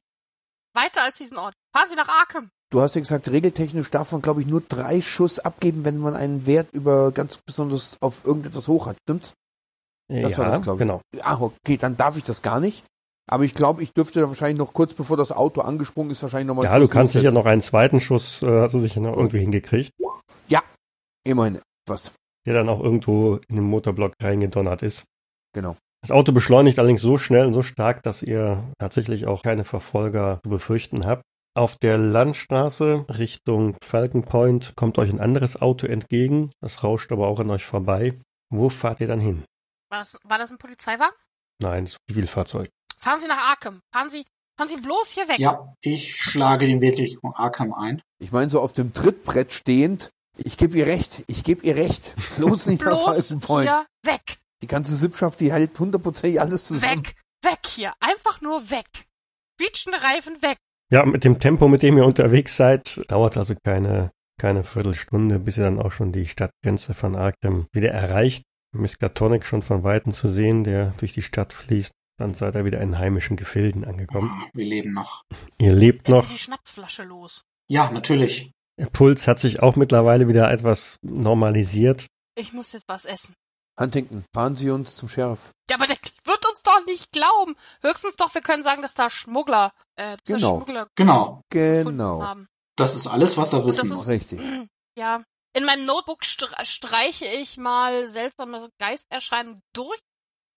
Weiter als diesen Ort. Fahren Sie nach Arkham. Du hast ja gesagt, regeltechnisch darf man, glaube ich, nur drei Schuss abgeben, wenn man einen Wert über ganz besonders auf irgendetwas hoch hat. Stimmt's? Das ja, war das, glaub ich. genau. Ah, okay, dann darf ich das gar nicht. Aber ich glaube, ich dürfte wahrscheinlich noch kurz bevor das Auto angesprungen ist, wahrscheinlich nochmal. Ja, du kannst sicher noch einen zweiten Schuss, äh, hast du sicher noch irgendwie hingekriegt. Immerhin was. der dann auch irgendwo in den Motorblock reingedonnert ist. Genau. Das Auto beschleunigt allerdings so schnell und so stark, dass ihr tatsächlich auch keine Verfolger zu befürchten habt. Auf der Landstraße Richtung Falcon Point kommt euch ein anderes Auto entgegen. Das rauscht aber auch an euch vorbei. Wo fahrt ihr dann hin? War das, war das ein Polizeiwagen? Nein, das Zivilfahrzeug. Fahren Sie nach Arkham. Fahren Sie, fahren Sie bloß hier weg. Ja, ich schlage den Weg Richtung Arkham ein. Ich meine, so auf dem Trittbrett stehend. Ich gebe ihr recht. Ich gebe ihr recht. Bloß nicht nach bloß Falcon Point. hier weg. Die ganze Sippschaft, die hält hundertprozentig alles zusammen. Weg. Weg hier. Einfach nur weg. Quietschende Reifen weg. Ja, mit dem Tempo, mit dem ihr unterwegs seid, dauert also keine, keine Viertelstunde, bis ihr dann auch schon die Stadtgrenze von Arkham wieder erreicht. Miskatonic schon von Weitem zu sehen, der durch die Stadt fließt. Dann seid ihr wieder in heimischen Gefilden angekommen. Ah, Wir leben noch. Ihr lebt Werden noch. Die Schnapsflasche los. Ja, natürlich. Der Puls hat sich auch mittlerweile wieder etwas normalisiert. Ich muss jetzt was essen. Huntington, fahren Sie uns zum Sheriff. Ja, aber der doch nicht glauben. Höchstens doch, wir können sagen, dass da Schmuggler, äh, dass da Genau. Schmuggler Genau. Genau. haben. Das ist alles, was er wissen muss. Richtig. Ja. In meinem Notebook stre- streiche ich mal seltsame Geisterscheinungen durch,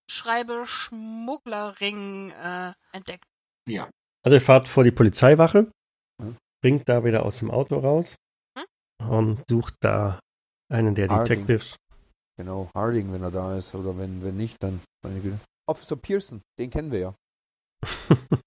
schreibe Schmugglerring äh, entdeckt. Ja. Also ihr fahrt vor die Polizeiwache, Hm. springt da wieder aus dem Auto raus und sucht da einen der Harding. Detectives. Genau, Harding, wenn er da ist. Oder wenn, wenn nicht, dann meine Güte. Officer Pearson, den kennen wir ja.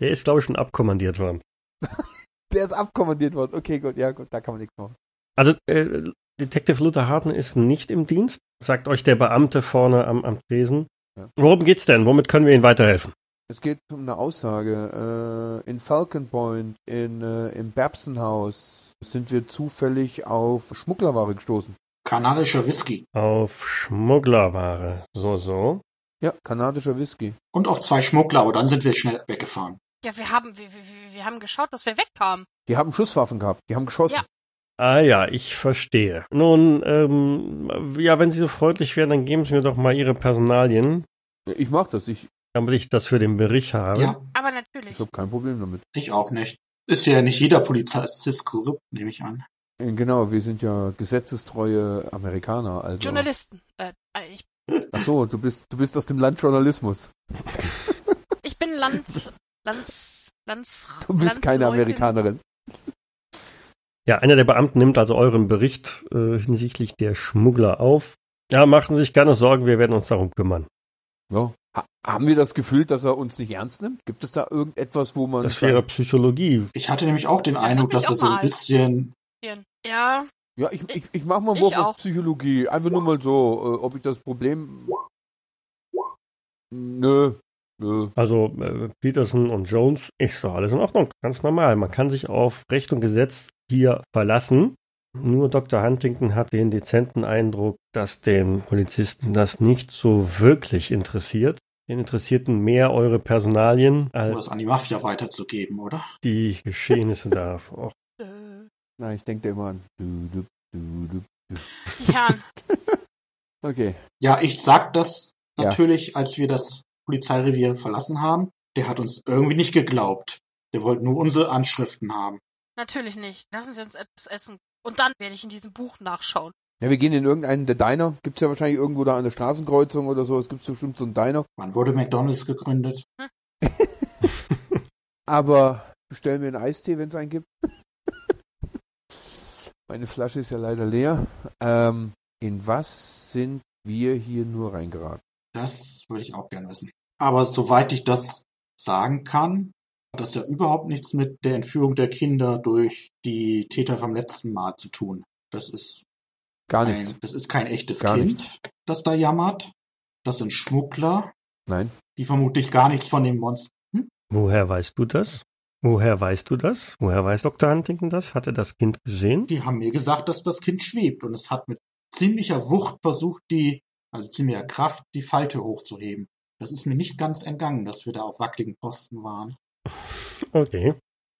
Der ist, glaube ich, schon abkommandiert worden. Der ist abkommandiert worden. Okay, gut, ja, gut, da kann man nichts machen. Also äh, Detective Luther Harten ist nicht im Dienst, sagt euch der Beamte vorne am, am Tresen. Ja. Worum geht's denn? Womit können wir Ihnen weiterhelfen? Es geht um eine Aussage. Äh, in Falcon Point, in, äh, im Babson House, sind wir zufällig auf Schmugglerware gestoßen. Kanadischer Whisky. Auf Schmugglerware. So, so. Ja, kanadischer Whisky. Und auf zwei Schmuggler, aber dann sind wir schnell weggefahren. Ja, wir haben, wir, wir, wir haben geschaut, dass wir wegkamen. Die haben Schusswaffen gehabt, die haben geschossen. Ja. Ah ja, ich verstehe. Nun, ähm, ja, wenn Sie so freundlich wären, dann geben Sie mir doch mal Ihre Personalien, Ja, Ich mach das, ich, damit ich das für den Bericht habe. Ja, Aber ich natürlich. habe kein Problem damit. ich auch nicht. Ist ja nicht jeder Polizist korrupt, nehme ich an. Äh, Genau, wir sind ja gesetzestreue Amerikaner. Also. Journalisten. Äh, ich, Ach so, du bist, du bist aus dem Land Journalismus. ich bin Lands, Lands, Landsfrau. Du bist keine. Amerikanerin. Ja, einer der Beamten nimmt also euren Bericht äh, hinsichtlich der Schmuggler auf. Ja, machen Sie sich keine Sorgen, wir werden uns darum kümmern. Ja. Ha haben wir das Gefühl, dass er uns nicht ernst nimmt? Gibt es da irgendetwas, wo man. Das wäre Psychologie. Ich hatte nämlich auch den Das Eindruck, dass er auch so ein bisschen Ja, ja, ich, ich, ich mach mal einen Wurf auf Psychologie. Einfach nur mal so, äh, ob ich das Problem. Nö. Nö. Also äh, Peterson und Jones ist doch alles in Ordnung, ganz normal. Man kann sich auf Recht und Gesetz hier verlassen. Nur Dr. Huntington hat den dezenten Eindruck, dass den Polizisten das nicht so wirklich interessiert. Den interessierten mehr eure Personalien um als das an die Mafia weiterzugeben, oder? die Geschehnisse da. Äh, Na, ich denke immer an. Du, du, du, du. Herren. Okay. Ja, ich sag das Ja. natürlich, als wir das Polizeirevier verlassen haben. Der hat uns irgendwie nicht geglaubt. Der wollte nur unsere Anschriften haben. Natürlich nicht. Lassen Sie uns etwas essen. Und dann werde ich in diesem Buch nachschauen. Ja, wir gehen in irgendeinen der Diner. Gibt's ja wahrscheinlich irgendwo da an der Straßenkreuzung oder so. Es gibt bestimmt so einen Diner. Wann wurde McDonalds gegründet? Aber bestellen wir einen Eistee, wenn es einen gibt. Meine Flasche ist ja leider leer. Ähm, in was sind wir hier nur reingeraten? Das würde ich auch gern wissen. Aber soweit ich das sagen kann, hat das ja überhaupt nichts mit der Entführung der Kinder durch die Täter vom letzten Mal zu tun. Das ist Gar nichts. ein, das ist kein echtes Gar Kind, nichts. das da jammert. Das sind Schmuggler, Nein. die vermutlich gar nichts von dem Monster. woher weißt du das? Woher weißt du das? Woher weiß Dr. Huntington das? Hat er das Kind gesehen? Die haben mir gesagt, dass das Kind schwebt und es hat mit ziemlicher Wucht versucht, die, also ziemlicher Kraft, die Falte hochzuheben. Das ist mir nicht ganz entgangen, dass wir da auf wackeligen Posten waren. Okay.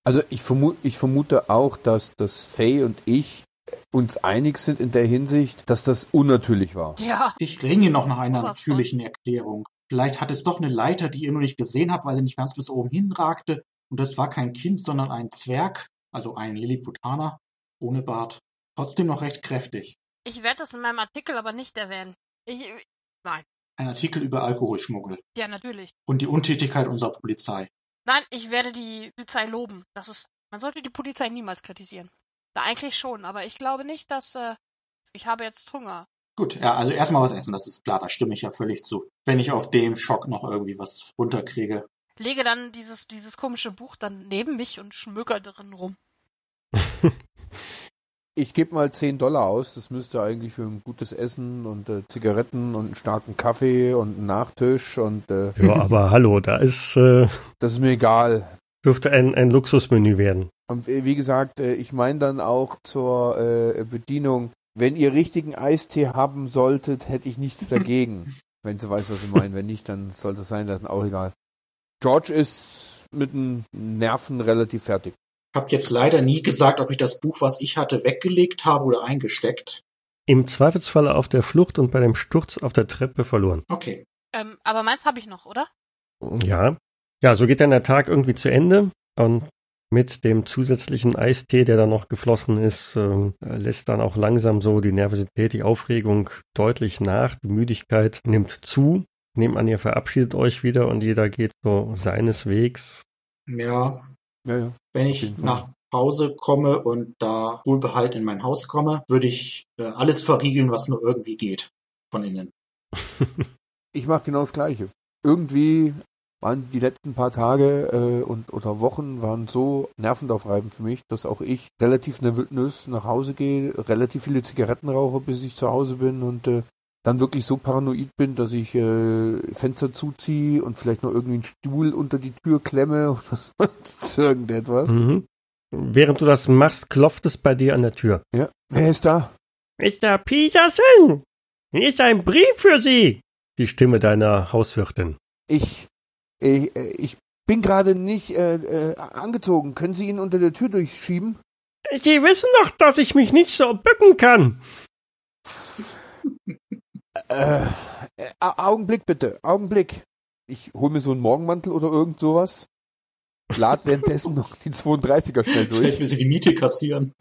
Also ich, vermu ich vermute auch, dass das Faye und ich uns einig sind in der Hinsicht, dass das unnatürlich war. Ja. Ich ringe noch nach einer Was natürlichen Erklärung. Vielleicht hat es doch eine Leiter, die ihr nur nicht gesehen habt, weil sie nicht ganz bis oben hinragte. Und das war kein Kind, sondern ein Zwerg, also ein Lilliputaner, ohne Bart. Trotzdem noch recht kräftig. Ich werde das in meinem Artikel aber nicht erwähnen. Ich, nein. Ein Artikel über Alkoholschmuggel Ja, natürlich. und die Untätigkeit unserer Polizei. Nein, ich werde die Polizei loben. Das ist, man sollte die Polizei niemals kritisieren. Da eigentlich schon, aber ich glaube nicht, dass, äh, ich habe jetzt Hunger. Gut, ja, also erstmal was essen, das ist klar, da stimme ich ja völlig zu. Wenn ich auf dem Schock noch irgendwie was runterkriege. Lege dann dieses, dieses komische Buch dann neben mich und schmöker drin rum. Ich gebe mal 10 Dollar aus. Das müsste eigentlich für ein gutes Essen und äh, Zigaretten und einen starken Kaffee und einen Nachtisch und äh, Ja, aber hallo, da ist, äh, das ist mir egal. dürfte ein, ein Luxusmenü werden. Und äh, wie gesagt, äh, ich meine dann auch zur äh, Bedienung, wenn ihr richtigen Eistee haben solltet, hätte ich nichts dagegen. wenn sie weiß, was sie meinen. Wenn nicht, dann sollte es sein lassen, auch egal. George ist mit den Nerven relativ fertig. Hab jetzt leider nie gesagt, ob ich das Buch, was ich hatte, weggelegt habe oder eingesteckt. Im Zweifelsfalle auf der Flucht und bei dem Sturz auf der Treppe verloren. Okay. Ähm, aber meins habe ich noch, oder? Ja. Ja, so geht dann der Tag irgendwie zu Ende und mit dem zusätzlichen Eistee, der dann noch geflossen ist, ähm, lässt dann auch langsam so die Nervosität, die Aufregung deutlich nach. Die Müdigkeit nimmt zu. Nehmt an, ihr verabschiedet euch wieder und jeder geht so seines Wegs. Ja, Ja, ja. wenn ich nach Hause komme und da wohlbehalt in mein Haus komme, würde ich äh, alles verriegeln, was nur irgendwie geht. Von innen. Ich mache genau das Gleiche. Irgendwie waren die letzten paar Tage äh, und oder Wochen waren so nervenaufreibend für mich, dass auch ich relativ nervös nach Hause gehe, relativ viele Zigaretten rauche, bis ich zu Hause bin und äh, dann wirklich so paranoid bin, dass ich äh, Fenster zuziehe und vielleicht noch irgendwie einen Stuhl unter die Tür klemme oder sonst irgendetwas. Mhm. Während du das machst, klopft es bei dir an der Tür. Ja. Wer ist da? Mr. Peterson, hier ist ein Brief für Sie. Die Stimme deiner Hauswirtin. Ich, ich, äh, ich bin gerade nicht äh, äh, angezogen. Können Sie ihn unter der Tür durchschieben? Sie wissen doch, dass ich mich nicht so bücken kann. Äh, äh, Au- Augenblick bitte, Augenblick. Ich hol mir so einen Morgenmantel oder irgend sowas. Lad währenddessen noch die 32er schnell Vielleicht durch. will sie die Miete kassieren.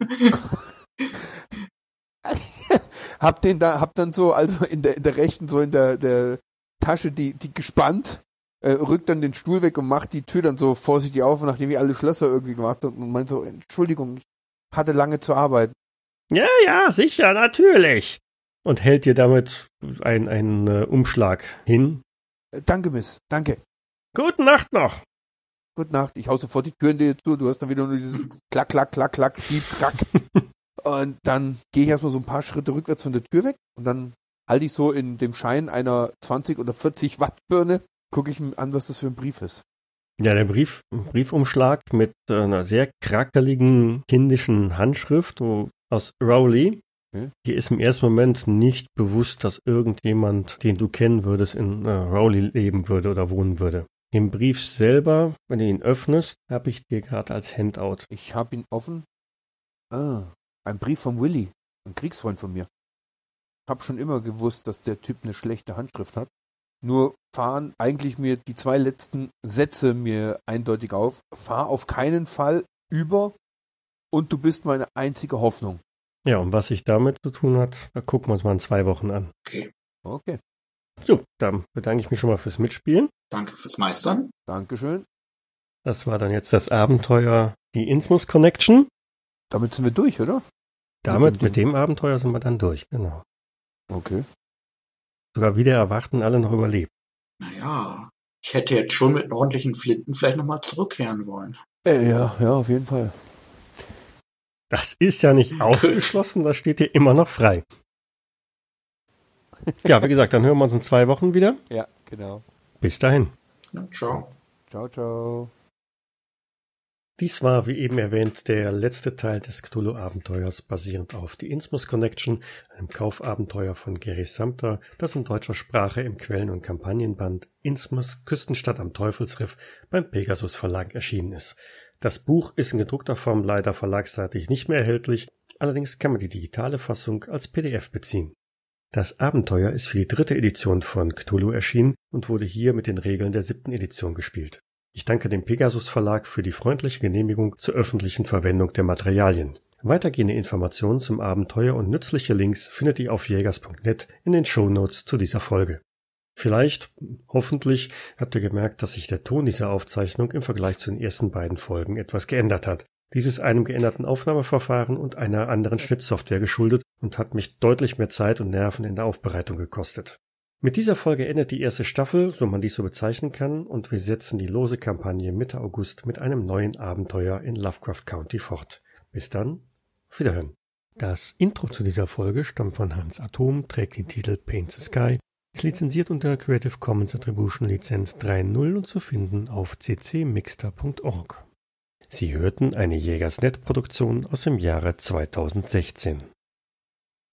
hab den da, hab dann so, also in der, in der rechten, so in der, der Tasche, die, die gespannt, äh, rückt dann den Stuhl weg und macht die Tür dann so vorsichtig auf, nachdem ich alle Schlösser irgendwie gemacht habe und meint so, Entschuldigung, ich hatte lange zu arbeiten. Ja, ja, sicher, natürlich. Und hält dir damit einen, äh, Umschlag hin. Äh, danke, Miss, danke. Gute Nacht noch. Gute Nacht. Ich hau sofort die Türen dir zu. Du hast dann wieder nur dieses Klack, Klack, Klack, Klack, Schieb, Krack. und dann gehe ich erstmal so ein paar Schritte rückwärts von der Tür weg und dann halte ich so in dem Schein einer 20 oder 40 Watt Birne, gucke ich mir an, was das für ein Brief ist. Ja, der Brief, Briefumschlag mit einer sehr krakeligen kindischen Handschrift wo, aus Rowley. Okay. Dir ist im ersten Moment nicht bewusst, dass irgendjemand, den du kennen würdest, in äh, Rowley leben würde oder wohnen würde. Den Brief selber, wenn du ihn öffnest, habe ich dir gerade als Handout. Ich habe ihn offen. Ah, ein Brief von Willy, ein Kriegsfreund von mir. Ich habe schon immer gewusst, dass der Typ eine schlechte Handschrift hat. Nur fahren eigentlich mir die zwei letzten Sätze mir eindeutig auf. Fahr auf keinen Fall über und du bist meine einzige Hoffnung. Ja, und was sich damit zu tun hat, da gucken wir uns mal in zwei Wochen an. Okay. Okay. So, dann bedanke ich mich schon mal fürs Mitspielen. Danke fürs Meistern. Dankeschön. Das war dann jetzt das Abenteuer, die Innsmus Connection. Damit sind wir durch, oder? Damit, mit dem, mit dem Abenteuer sind wir dann durch, genau. Okay. Sogar wieder erwarten alle noch überlebt. Naja, ich hätte jetzt schon mit ordentlichen Flinten vielleicht nochmal zurückkehren wollen. Äh, ja, ja, auf jeden Fall. Das ist ja nicht ausgeschlossen, das steht hier immer noch frei. Ja, wie gesagt, dann hören wir uns in zwei Wochen wieder. Ja, genau. Bis dahin. Ja, ciao. Ciao, ciao. Dies war, wie eben erwähnt, der letzte Teil des Cthulhu-Abenteuers basierend auf die Innsmouth Connection, einem Kaufabenteuer von Gary Sumter, das in deutscher Sprache im Quellen- und Kampagnenband Innsmouth Küstenstadt am Teufelsriff beim Pegasus Verlag erschienen ist. Das Buch ist in gedruckter Form leider verlagsseitig nicht mehr erhältlich, allerdings kann man die digitale Fassung als PDF beziehen. Das Abenteuer ist für die dritte Edition von Cthulhu erschienen und wurde hier mit den Regeln der siebten Edition gespielt. Ich danke dem Pegasus Verlag für die freundliche Genehmigung zur öffentlichen Verwendung der Materialien. Weitergehende Informationen zum Abenteuer und nützliche Links findet ihr auf jägers.net in den Show Notes zu dieser Folge. Vielleicht, hoffentlich, habt ihr gemerkt, dass sich der Ton dieser Aufzeichnung im Vergleich zu den ersten beiden Folgen etwas geändert hat. Dies ist einem geänderten Aufnahmeverfahren und einer anderen Schnittsoftware geschuldet und hat mich deutlich mehr Zeit und Nerven in der Aufbereitung gekostet. Mit dieser Folge endet die erste Staffel, so man dies so bezeichnen kann, und wir setzen die lose Kampagne Mitte August mit einem neuen Abenteuer in Lovecraft County fort. Bis dann, auf Wiederhören. Das Intro zu dieser Folge stammt von Hans Atom, trägt den Titel Paint the Sky, ist lizenziert unter Creative Commons Attribution Lizenz 3.0 und zu finden auf ccmixter.org. Sie hörten eine Jägersnet-Produktion aus dem Jahre 2016.